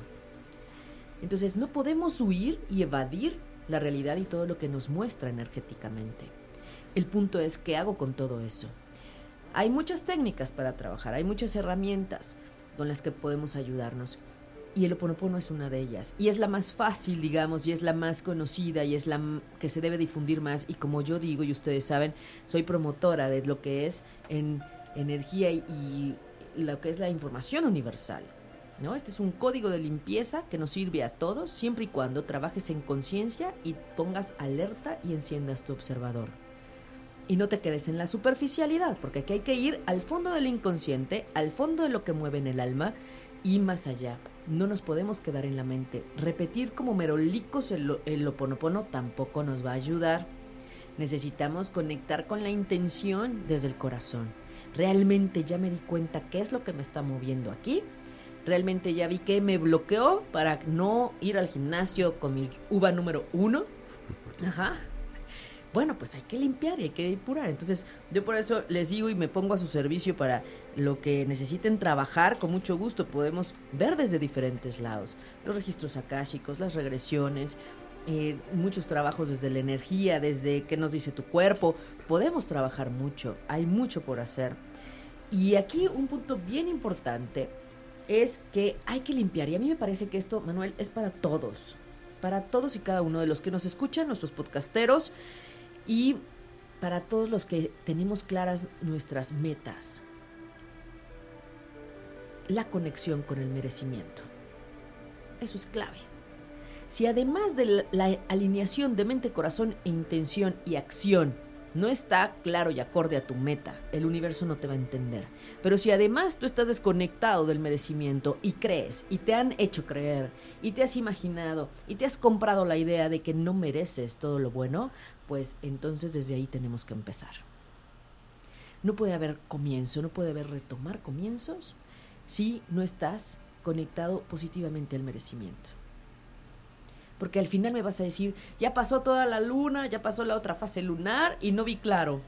Entonces no podemos huir y evadir la realidad y todo lo que nos muestra energéticamente. El punto es qué hago con todo eso. Hay muchas técnicas para trabajar, hay muchas herramientas con las que podemos ayudarnos. Y el Oponopono es una de ellas. Y es la más fácil, digamos, y es la más conocida, y es la que se debe difundir más. Y como yo digo, y ustedes saben, soy promotora de lo que es en energía y, lo que es la información universal. ¿no? Este es un código de limpieza que nos sirve a todos, siempre y cuando trabajes en conciencia y pongas alerta y enciendas tu observador. Y no te quedes en la superficialidad, porque aquí hay que ir al fondo del inconsciente, al fondo de lo que mueve en el alma y más allá. No nos podemos quedar en la mente. Repetir como merolicos el, el oponopono tampoco nos va a ayudar. Necesitamos conectar con la intención desde el corazón. Realmente ya me di cuenta qué es lo que me está moviendo aquí. Realmente ya vi que me bloqueó para no ir al gimnasio con mi uva número uno. Ajá bueno, pues hay que limpiar y hay que depurar. Entonces, yo por eso les digo y me pongo a su servicio para lo que necesiten trabajar, con mucho gusto podemos ver desde diferentes lados. Los registros akáshicos, las regresiones, eh, muchos trabajos desde la energía, desde qué nos dice tu cuerpo. Podemos trabajar mucho, hay mucho por hacer. Y aquí un punto bien importante es que hay que limpiar. Y a mí me parece que esto, Manuel, es para todos. Para todos y cada uno de los que nos escuchan, nuestros podcasteros y para todos los que tenemos claras nuestras metas, la conexión con el merecimiento. Eso es clave. Si además de la alineación de mente, corazón e intención y acción no está claro y acorde a tu meta, el universo no te va a entender. Pero si además tú estás desconectado del merecimiento y crees y te han hecho creer y te has imaginado y te has comprado la idea de que no mereces todo lo bueno, pues entonces desde ahí tenemos que empezar. No puede haber comienzo, no puede haber retomar comienzos si no estás conectado positivamente al merecimiento. Porque al final me vas a decir, ya pasó toda la luna, ya pasó la otra fase lunar y no vi claro.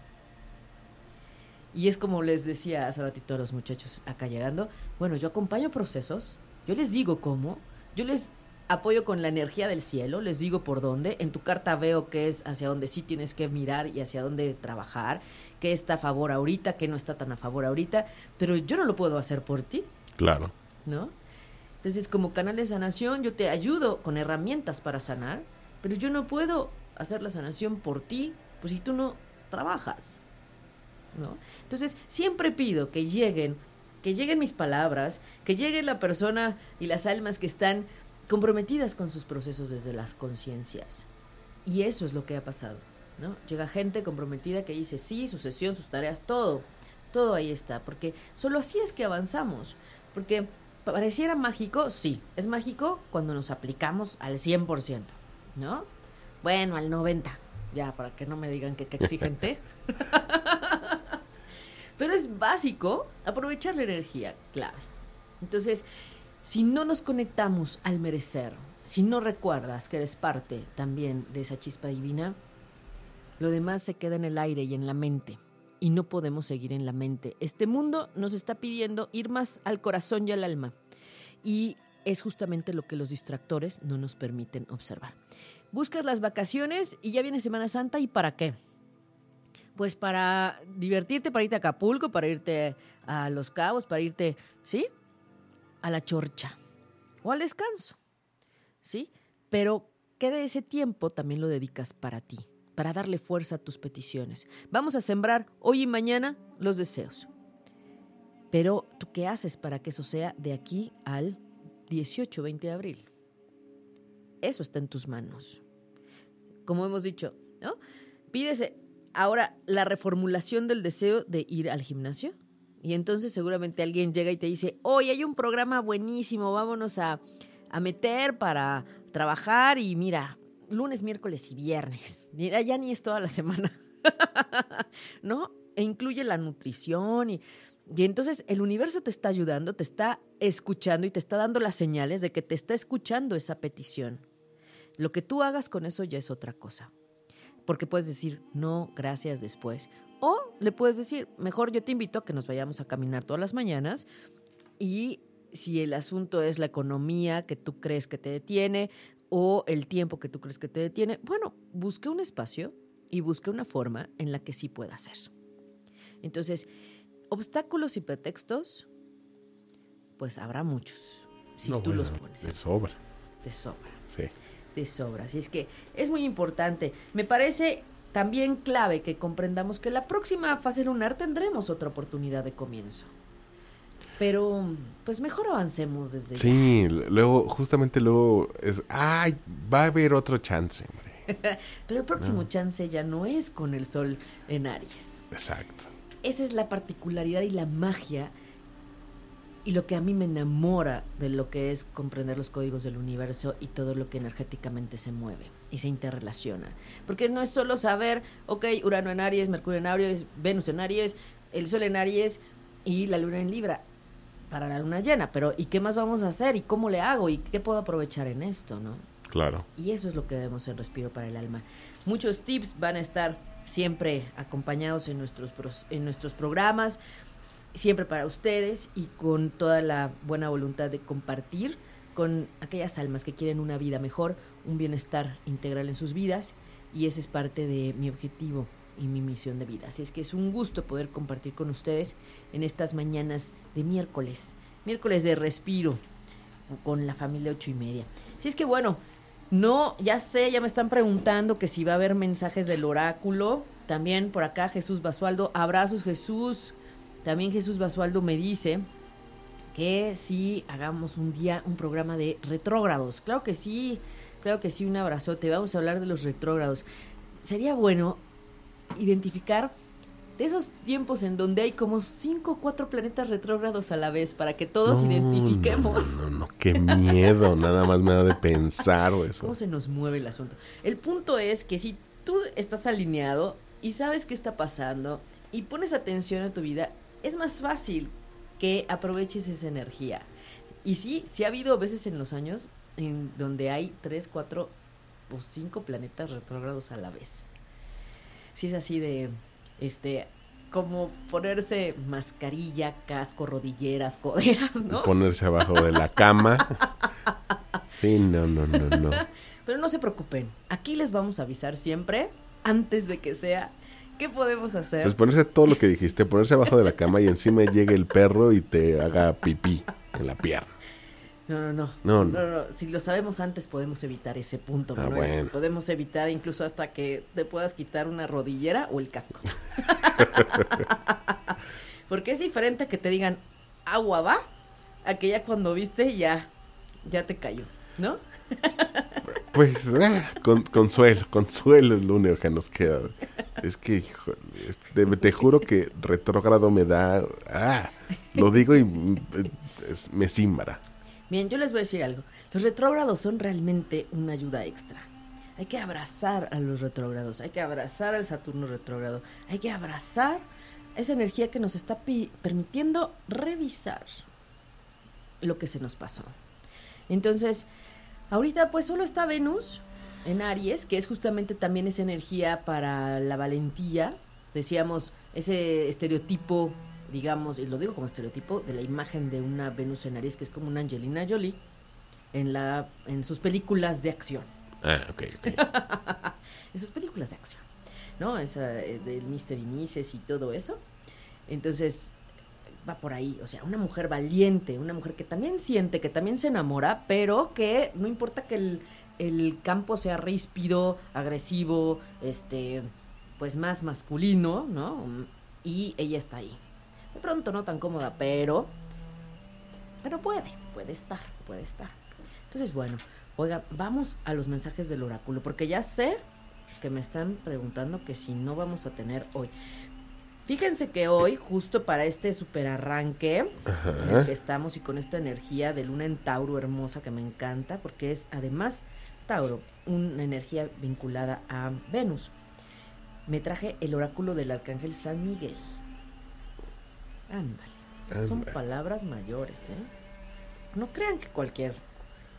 Y es como les decía hace ratito a los muchachos acá llegando, bueno, yo acompaño procesos, yo les digo cómo, yo les apoyo con la energía del cielo, les digo por dónde. En tu carta veo que es hacia dónde sí tienes que mirar y hacia dónde trabajar, qué está a favor ahorita, qué no está tan a favor ahorita, pero yo no lo puedo hacer por ti. Claro. ¿No? Entonces, como canal de sanación, yo te ayudo con herramientas para sanar, pero yo no puedo hacer la sanación por ti, pues si tú no trabajas. ¿No? Entonces, siempre pido que lleguen, que lleguen mis palabras, que llegue la persona y las almas que están comprometidas con sus procesos desde las conciencias. Y eso es lo que ha pasado, ¿no? Llega gente comprometida que dice sí, su sesión, sus tareas, todo, todo ahí está, porque solo así es que avanzamos, porque pareciera mágico, sí, es mágico cuando nos aplicamos al 100%, ¿no? Bueno, al 90%, ya, para que no me digan que, que exigente. Pero es básico aprovechar la energía, clave. Entonces, si no nos conectamos al merecer, si no recuerdas que eres parte también de esa chispa divina, lo demás se queda en el aire y en la mente. Y no podemos seguir en la mente. Este mundo nos está pidiendo ir más al corazón y al alma. Y es justamente lo que los distractores no nos permiten observar. Buscas las vacaciones y ya viene Semana Santa y ¿para qué? Pues para divertirte, para irte a Acapulco, para irte a Los Cabos, para irte, ¿sí? A la chorcha o al descanso, ¿sí? Pero ¿qué de ese tiempo también lo dedicas para ti, para darle fuerza a tus peticiones? Vamos a sembrar hoy y mañana los deseos. Pero tú qué haces para que eso sea de aquí al 18, 20 de abril? Eso está en tus manos. Como hemos dicho, ¿no? Pídese ahora la reformulación del deseo de ir al gimnasio. Y entonces seguramente alguien llega y te dice, hoy hay un programa buenísimo, vámonos a, a meter para trabajar y mira, lunes, miércoles y viernes. Mira, ya ni es toda la semana. ¿No? E incluye la nutrición y, y entonces el universo te está ayudando, te está escuchando y te está dando las señales de que te está escuchando esa petición. Lo que tú hagas con eso ya es otra cosa. Porque puedes decir, no, gracias después. O le puedes decir, mejor yo te invito a que nos vayamos a caminar todas las mañanas y si el asunto es la economía que tú crees que te detiene o el tiempo que tú crees que te detiene, bueno, busque un espacio y busque una forma en la que sí pueda hacer. Entonces, obstáculos y pretextos, pues habrá muchos, si tú los pones. De sobra. De sobra. Sí. De sobra. Así es que es muy importante. Me parece también clave que comprendamos que la próxima fase lunar tendremos otra oportunidad de comienzo. Pero, pues mejor avancemos desde Sí, luego, justamente luego es, ay, va a haber otro chance, hombre. Pero el próximo chance ya no es con el sol en Aries. Exacto. Esa es la particularidad y la magia y lo que a mí me enamora de lo que es comprender los códigos del universo y todo lo que energéticamente se mueve y se interrelaciona. Porque no es solo saber, ok, Urano en Aries, Mercurio en Aries, Venus en Aries, el Sol en Aries y la Luna en Libra para la luna llena, pero ¿y qué más vamos a hacer? ¿Y cómo le hago? ¿Y qué puedo aprovechar en esto, no? Claro. Y eso es lo que debemos en Respiro para el Alma. Muchos tips van a estar siempre acompañados en nuestros, en nuestros programas, siempre para ustedes y con toda la buena voluntad de compartir con aquellas almas que quieren una vida mejor, un bienestar integral en sus vidas y ese es parte de mi objetivo y mi misión de vida. Así es que es un gusto poder compartir con ustedes en estas mañanas de miércoles, miércoles de respiro con la familia ocho y media. Así es que bueno, no, ya sé, ya me están preguntando que si va a haber mensajes del oráculo. También por acá Jesús Basualdo, abrazos Jesús. También Jesús Basualdo me dice que si hagamos un día un programa de retrógrados. Claro que sí, claro que sí, un abrazote. Vamos a hablar de los retrógrados. Sería bueno identificar de esos tiempos en donde hay como cinco o cuatro planetas retrógrados a la vez para que todos identifiquemos. No, no, no, qué miedo, nada más me da de pensar eso. ¿Cómo se nos mueve el asunto? El punto es que si tú estás alineado y sabes qué está pasando y pones atención a tu vida, es más fácil que aproveches esa energía. Y sí, sí ha habido veces en los años en donde hay tres, cuatro o cinco planetas retrógrados a la vez si es así de, este, como ponerse mascarilla, casco, rodilleras, coderas, ¿no? Ponerse abajo de la cama. Sí, no, no, no, no. Pero no se preocupen, aquí les vamos a avisar siempre, antes de que sea, qué podemos hacer. Pues ponerse todo lo que dijiste, ponerse abajo de la cama y encima llegue el perro y te haga pipí en la pierna. No, no, no. No, no. Si lo sabemos antes, podemos evitar ese punto. Ah, bueno. Podemos evitar incluso hasta que te puedas quitar una rodillera o el casco. Porque es diferente que te digan agua va, a que ya cuando viste ya, ya te cayó, ¿no? Pues, eh, consuelo, consuelo es lo único que nos queda. Es que, te, te, juro que retrógrado me da. Ah, lo digo y mm, me simbra. Bien, yo les voy a decir algo. Los retrógrados son realmente una ayuda extra. Hay que abrazar a los retrógrados, hay que abrazar al Saturno retrógrado, hay que abrazar esa energía que nos está permitiendo revisar lo que se nos pasó. Entonces, ahorita pues solo está Venus en Aries, que es justamente también esa energía para la valentía, decíamos, ese estereotipo digamos, y lo digo como estereotipo, de la imagen de una Venus en Aries, que es como una Angelina Jolie, en, la, en sus películas de acción. Ah, ok, ok. en sus películas de acción, ¿no? Esa eh, del Mr. y Mrs. y todo eso. Entonces, va por ahí, o sea, una mujer valiente, una mujer que también siente, que también se enamora, pero que no importa que el, el campo sea ríspido, agresivo, este, pues más masculino, ¿no? Y ella está ahí De pronto no tan cómoda, pero... Pero puede, puede estar, puede estar. Entonces, bueno, oiga, vamos a los mensajes del oráculo, porque ya sé que me están preguntando que si no vamos a tener hoy. Fíjense que hoy, justo para este super arranque en el que estamos y con esta energía de luna en Tauro hermosa que me encanta, porque es además Tauro, una energía vinculada a Venus. Me traje el oráculo del arcángel San Miguel. Ándale. Son palabras mayores, ¿eh? No crean que cualquier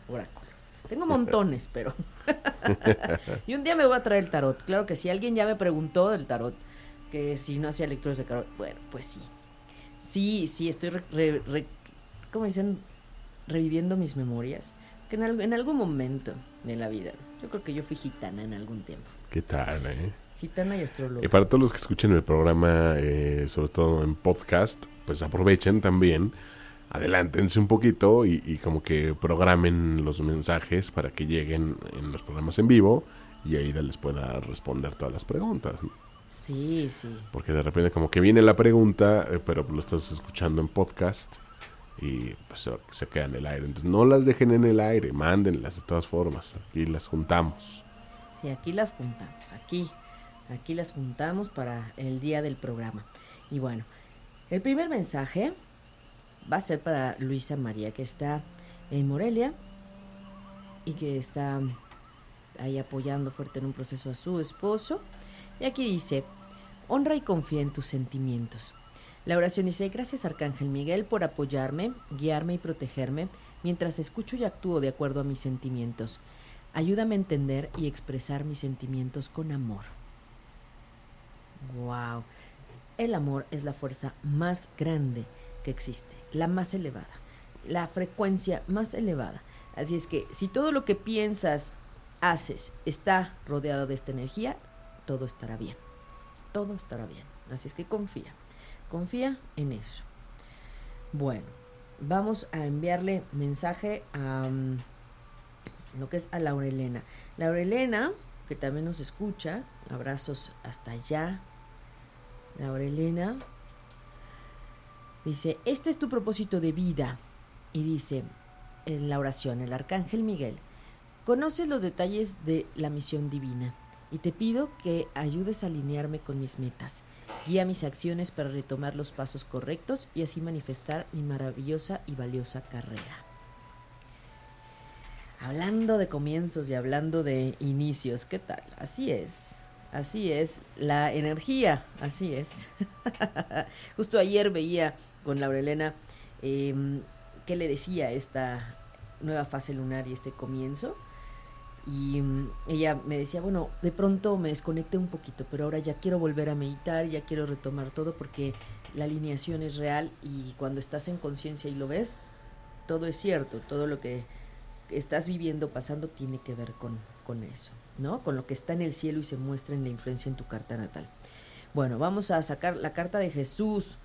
oráculo. Tengo montones, pero. y un día me voy a traer el tarot. Claro que si alguien ya me preguntó del tarot que si no hacía lecturas de Carol. Bueno, pues sí. Sí, sí, estoy, como dicen, reviviendo mis memorias. Que en, algún momento de la vida, yo creo que yo fui gitana en algún tiempo. ¿Qué tal, eh? Gitana y astróloga. Y para todos los que escuchen el programa, eh, sobre todo en podcast, pues aprovechen también, adelántense un poquito y, y, como que programen los mensajes para que lleguen en los programas en vivo y ahí les pueda responder todas las preguntas. ¿no? Sí, sí. Porque de repente como que viene la pregunta, eh, pero lo estás escuchando en podcast y pues, se, queda en el aire. Entonces no las dejen en el aire, mándenlas de todas formas. Aquí las juntamos. Sí, aquí las juntamos, aquí. Aquí las juntamos para el día del programa. Y bueno, el primer mensaje va a ser para Luisa María, que está en Morelia y que está ahí apoyando fuerte en un proceso a su esposo. Y aquí dice, honra y confía en tus sentimientos. La oración dice, gracias Arcángel Miguel por apoyarme, guiarme y protegerme mientras escucho y actúo de acuerdo a mis sentimientos. Ayúdame a entender y expresar mis sentimientos con amor. Wow. El amor es la fuerza más grande que existe, la más elevada, la frecuencia más elevada. Así es que si todo lo que piensas, haces, está rodeado de esta energía, todo estará bien. Todo estará bien. Así es que confía. Confía en eso. Bueno, vamos a enviarle mensaje a mm, lo que es a Laurelena. Laurelena, que también nos escucha, abrazos hasta allá. Laurelena dice, este es tu propósito de vida. Y dice en la oración, el arcángel Miguel, conoce los detalles de la misión divina y te pido que ayudes a alinearme con mis metas. Guía mis acciones para retomar los pasos correctos y así manifestar mi maravillosa y valiosa carrera. Hablando de comienzos y hablando de inicios, ¿qué tal? Así es, así es, la energía, así es. Justo ayer veía con Laurelena eh, qué le decía esta nueva fase lunar y este comienzo y mm, ella me decía, bueno, de pronto me desconecté un poquito, pero ahora ya quiero volver a meditar, ya quiero retomar todo porque la alineación es real y cuando estás en conciencia y lo ves, todo es cierto, todo lo que estás viviendo, pasando, tiene que ver con, con eso, ¿no? Con lo que está en el cielo y se muestra en la influencia en tu carta natal. Bueno, vamos a sacar la carta de Jesús.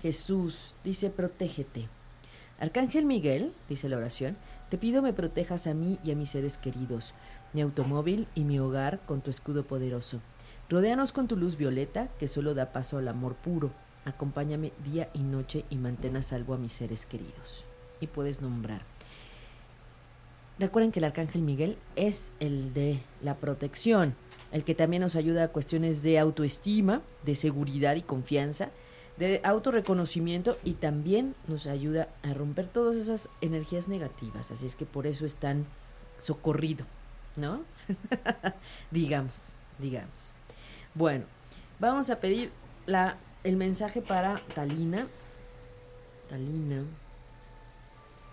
Jesús dice, protégete. Arcángel Miguel, dice la oración, te pido me protejas a mí y a mis seres queridos, mi automóvil y mi hogar con tu escudo poderoso. Rodéanos con tu luz violeta, que solo da paso al amor puro. Acompáñame día y noche y mantén a salvo a mis seres queridos. Y puedes nombrar. Recuerden que el Arcángel Miguel es el de la protección, el que también nos ayuda a cuestiones de autoestima, de seguridad y confianza, de autorreconocimiento y también nos ayuda a romper todas esas energías negativas. Así es que por eso es tan socorrido, ¿no? digamos, digamos. Bueno, vamos a pedir la, el mensaje para Talina. Talina.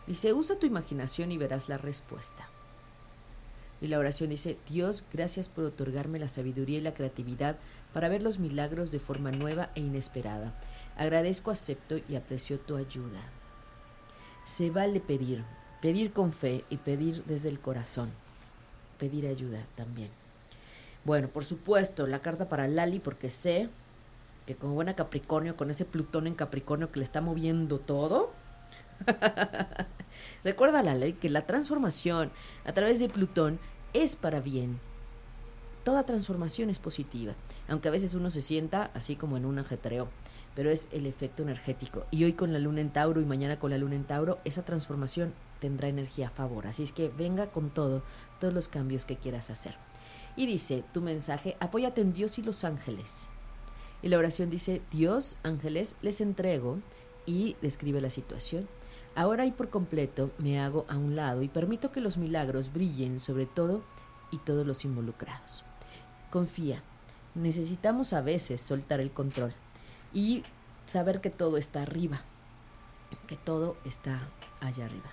Dice, usa tu imaginación y verás la respuesta. Y la oración dice, Dios, gracias por otorgarme la sabiduría y la creatividad para ver los milagros de forma nueva e inesperada. Agradezco, acepto y aprecio tu ayuda. Se vale pedir, pedir con fe y pedir desde el corazón. Pedir ayuda también. Bueno, por supuesto, la carta para Lali, porque sé que con buena Capricornio, con ese Plutón en Capricornio que le está moviendo todo, Recuerda la ley que la transformación a través de Plutón es para bien. Toda transformación es positiva, aunque a veces uno se sienta así como en un ajetreo, pero es el efecto energético. Y hoy con la luna en Tauro y mañana con la luna en Tauro, esa transformación tendrá energía a favor. Así es que venga con todo, todos los cambios que quieras hacer. Y dice tu mensaje, apóyate en Dios y los ángeles. Y la oración dice, Dios, ángeles, les entrego y describe la situación. Ahora y por completo me hago a un lado y permito que los milagros brillen sobre todo y todos los involucrados. Confía. Necesitamos a veces soltar el control y saber que todo está arriba, que todo está allá arriba.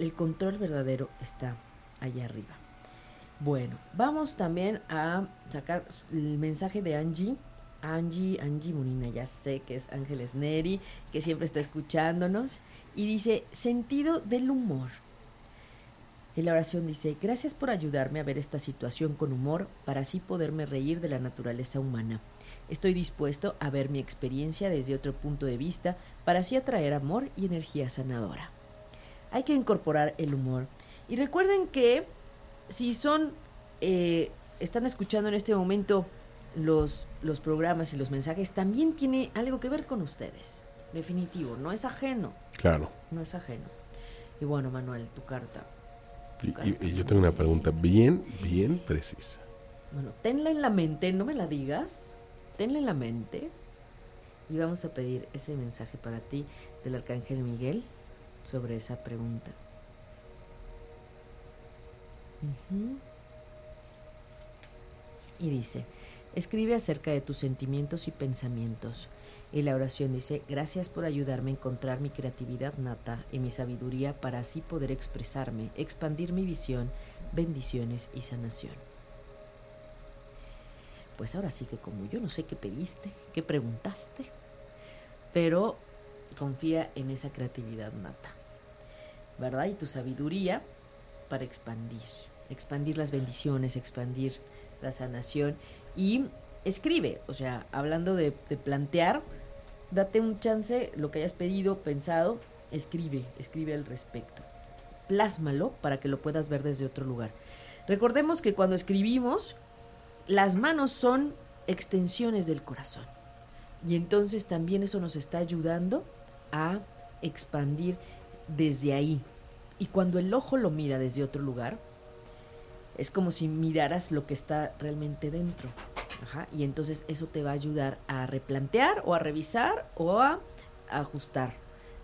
El control verdadero está allá arriba. Bueno, vamos también a sacar el mensaje de Angie. Angie, Angie Munina, ya sé que es Ángeles Neri, que siempre está escuchándonos. Y dice, sentido del humor. En la oración dice, gracias por ayudarme a ver esta situación con humor para así poderme reír de la naturaleza humana. Estoy dispuesto a ver mi experiencia desde otro punto de vista para así atraer amor y energía sanadora. Hay que incorporar el humor. Y recuerden que si son, eh, están escuchando en este momento los, los programas y los mensajes, también tiene algo que ver con ustedes. Definitivo, no es ajeno. Claro. No es ajeno. Y bueno, Manuel, tu carta. Y, yo tengo una pregunta bien, bien precisa. Bueno, tenla en la mente, no me la digas. Tenla en la mente. Y vamos a pedir ese mensaje para ti del Arcángel Miguel sobre esa pregunta. Y dice, escribe acerca de tus sentimientos y pensamientos. Y la oración dice, gracias por ayudarme a encontrar mi creatividad nata y mi sabiduría para así poder expresarme, expandir mi visión, bendiciones y sanación. Pues ahora sí que como yo no sé qué pediste, qué preguntaste, pero confía en esa creatividad nata, ¿verdad? Y tu sabiduría para expandir, expandir las bendiciones, expandir la sanación y escribe, o sea, hablando de, plantear, date un chance, lo que hayas pedido, pensado, escribe, escribe al respecto. Plásmalo para que lo puedas ver desde otro lugar. Recordemos que cuando escribimos, las manos son extensiones del corazón. Y entonces también eso nos está ayudando a expandir desde ahí. Y cuando el ojo lo mira desde otro lugar, es como si miraras lo que está realmente dentro. y entonces eso te va a ayudar a replantear o a revisar o a, ajustar.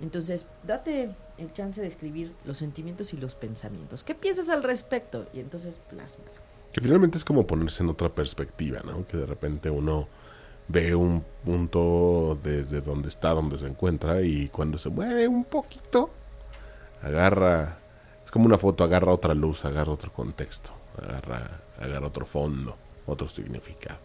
Entonces, date el chance de escribir los sentimientos y los pensamientos. ¿Qué piensas al respecto? Y entonces plásmalo. Que finalmente es como ponerse en otra perspectiva, ¿no? Que de repente uno ve un punto desde donde está, donde se encuentra, y cuando se mueve un poquito, agarra, es como una foto, agarra otra luz, agarra otro contexto agarra, agarra otro fondo, otro significado.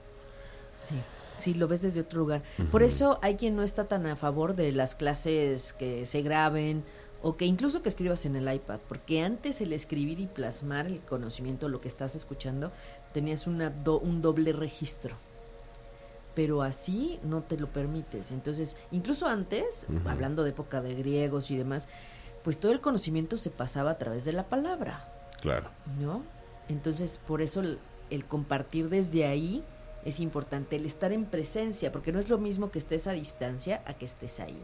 Sí, sí, lo ves desde otro lugar. Por eso hay quien no está tan a favor de las clases que se graben o que incluso que escribas en el iPad, porque antes el escribir y plasmar el conocimiento, lo que estás escuchando, tenías una un doble registro. Pero así no te lo permites. Entonces, incluso antes, hablando de época de griegos y demás, pues todo el conocimiento se pasaba a través de la palabra. Claro. ¿No? Entonces, por eso el, compartir desde ahí es importante, el estar en presencia, porque no es lo mismo que estés a distancia a que estés ahí.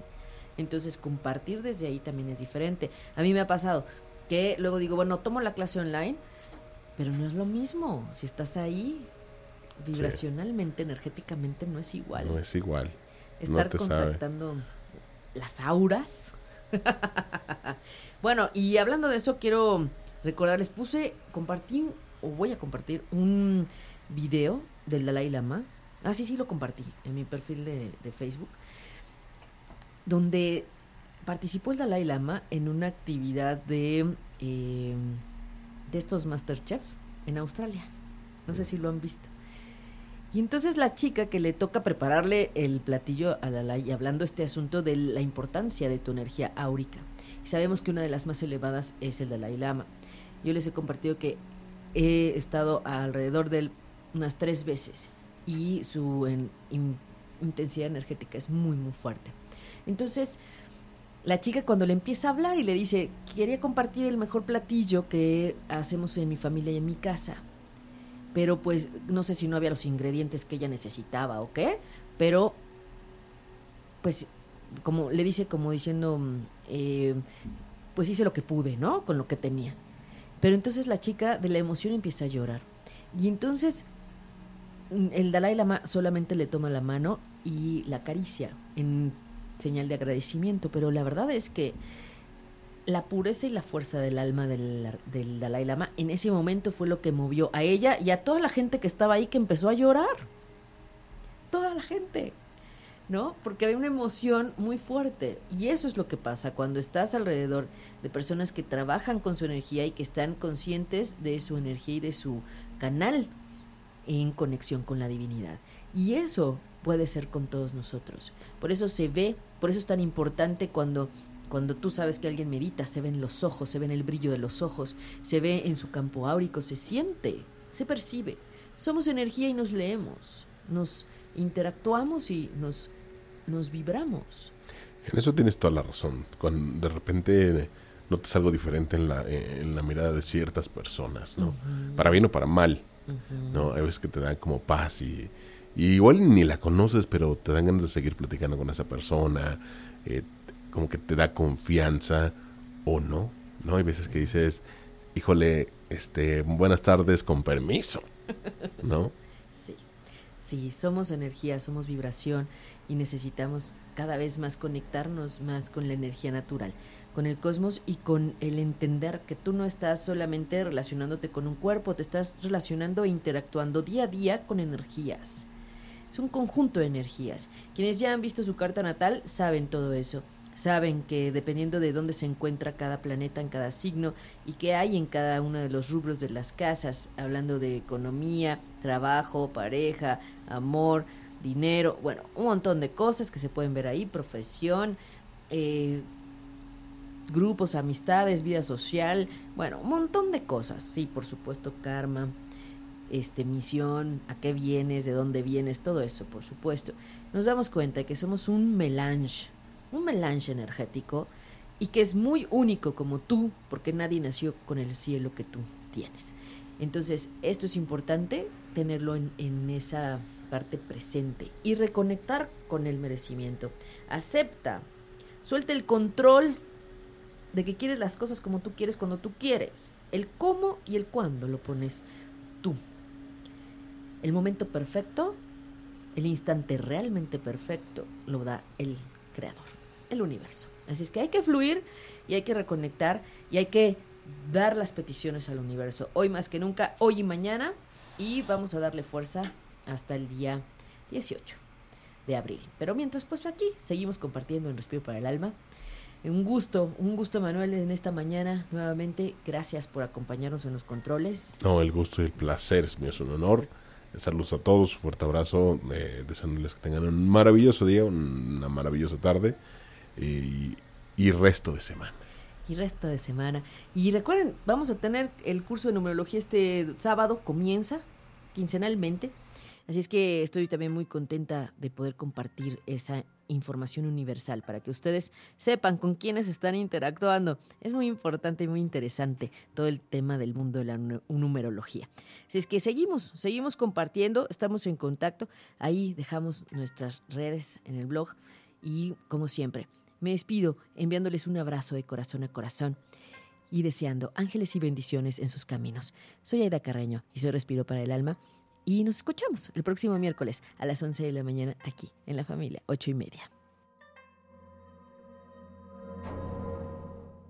Entonces, compartir desde ahí también es diferente. A mí me ha pasado que luego digo, bueno, tomo la clase online, pero no es lo mismo. Si estás ahí, vibracionalmente, energéticamente, no es igual. No es igual. Estar contactando las auras. bueno, y hablando de eso, quiero recordarles, puse, compartí, o voy a compartir un video del Dalai Lama. Ah, sí, sí, lo compartí en mi perfil de, Facebook. Donde participó el Dalai Lama en una actividad de, eh, de estos Masterchefs en Australia. No sé si lo han visto. Y entonces la chica que le toca prepararle el platillo a Dalai, hablando este asunto de la importancia de tu energía áurica. Y sabemos que una de las más elevadas es el Dalai Lama. Yo les he compartido que he estado alrededor de él unas tres veces y su intensidad energética es muy, muy fuerte. Entonces, la chica cuando le empieza a hablar y le dice, quería compartir el mejor platillo que hacemos en mi familia y en mi casa. pero pues no sé si no había los ingredientes que ella necesitaba o qué, pero pues como le dice como diciendo, mm, eh, pues hice lo que pude, ¿no? Con lo que tenía. Pero entonces la chica de la emoción empieza a llorar. Y entonces mm, el Dalai Lama solamente le toma la mano y la acaricia en señal de agradecimiento, pero la verdad es que la pureza y la fuerza del alma del, del, Dalai Lama en ese momento fue lo que movió a ella y a toda la gente que estaba ahí que empezó a llorar. Toda la gente. ¿No? Porque había una emoción muy fuerte. Y eso es lo que pasa cuando estás alrededor de personas que trabajan con su energía y que están conscientes de su energía y de su canal en conexión con la divinidad. Y eso puede ser con todos nosotros. Por eso se ve, por eso es tan importante cuando cuando tú sabes que alguien medita, se ven los ojos, se ve en el brillo de los ojos, se ve en su campo áurico, se siente, se percibe. Somos energía y nos leemos, nos interactuamos y nos nos vibramos. En eso tienes toda la razón. Cuando de repente notas algo diferente en la, en la mirada de ciertas personas, ¿no? Para bien o para mal, ¿no? Hay veces que te dan como paz y, igual ni la conoces, pero te dan ganas de seguir platicando con esa persona, eh, como que te da confianza o no, ¿no? Hay veces que dices, híjole, este, buenas tardes, con permiso, ¿no? Sí, sí, somos energía, somos vibración y necesitamos cada vez más conectarnos más con la energía natural, con el cosmos y con el entender que tú no estás solamente relacionándote con un cuerpo, te estás relacionando e interactuando día a día con energías. Es un conjunto de energías. Quienes ya han visto su carta natal saben todo eso. Saben que dependiendo de dónde se encuentra cada planeta en cada signo y qué hay en cada uno de los rubros de las casas, hablando de economía, trabajo, pareja, amor, dinero, bueno, un montón de cosas que se pueden ver ahí, profesión, eh, grupos, amistades, vida social, bueno, un montón de cosas, sí, por supuesto, karma, este, misión, a qué vienes, de dónde vienes, todo eso, por supuesto. Nos damos cuenta que somos un melange, un melange energético y que es muy único como tú, porque nadie nació con el cielo que tú tienes. Entonces, esto es importante tenerlo en, en esa parte presente y reconectar con el merecimiento. Acepta, suelta el control de que quieres las cosas como tú quieres cuando tú quieres. El cómo y el cuándo lo pones tú. El momento perfecto, el instante realmente perfecto lo da el creador, el universo. Así es que hay que fluir y hay que reconectar y hay que dar las peticiones al universo. Hoy más que nunca, hoy y mañana. Y vamos a darle fuerza hasta el día 18 de abril. Pero mientras, pues aquí seguimos compartiendo en Respiro para el Alma. Un gusto, un gusto Manuel en esta mañana nuevamente. Gracias por acompañarnos en los controles. No, el gusto y el placer es mío, es un honor. Saludos a todos, un fuerte abrazo, eh, deseándoles que tengan un maravilloso día, una maravillosa tarde y, y resto de semana. Y resto de semana. Y recuerden, vamos a tener el curso de numerología este sábado, comienza quincenalmente. Así es que estoy también muy contenta de poder compartir esa información universal para que ustedes sepan con quiénes están interactuando. Es muy importante y muy interesante todo el tema del mundo de la numerología. Así es que seguimos, seguimos compartiendo, estamos en contacto. Ahí dejamos nuestras redes en el blog y como siempre, me despido enviándoles un abrazo de corazón a corazón y deseando ángeles y bendiciones en sus caminos. Soy Aida Carreño y soy Respiro para el Alma y nos escuchamos el próximo miércoles a las 11 de la mañana aquí en la familia, 8 y media.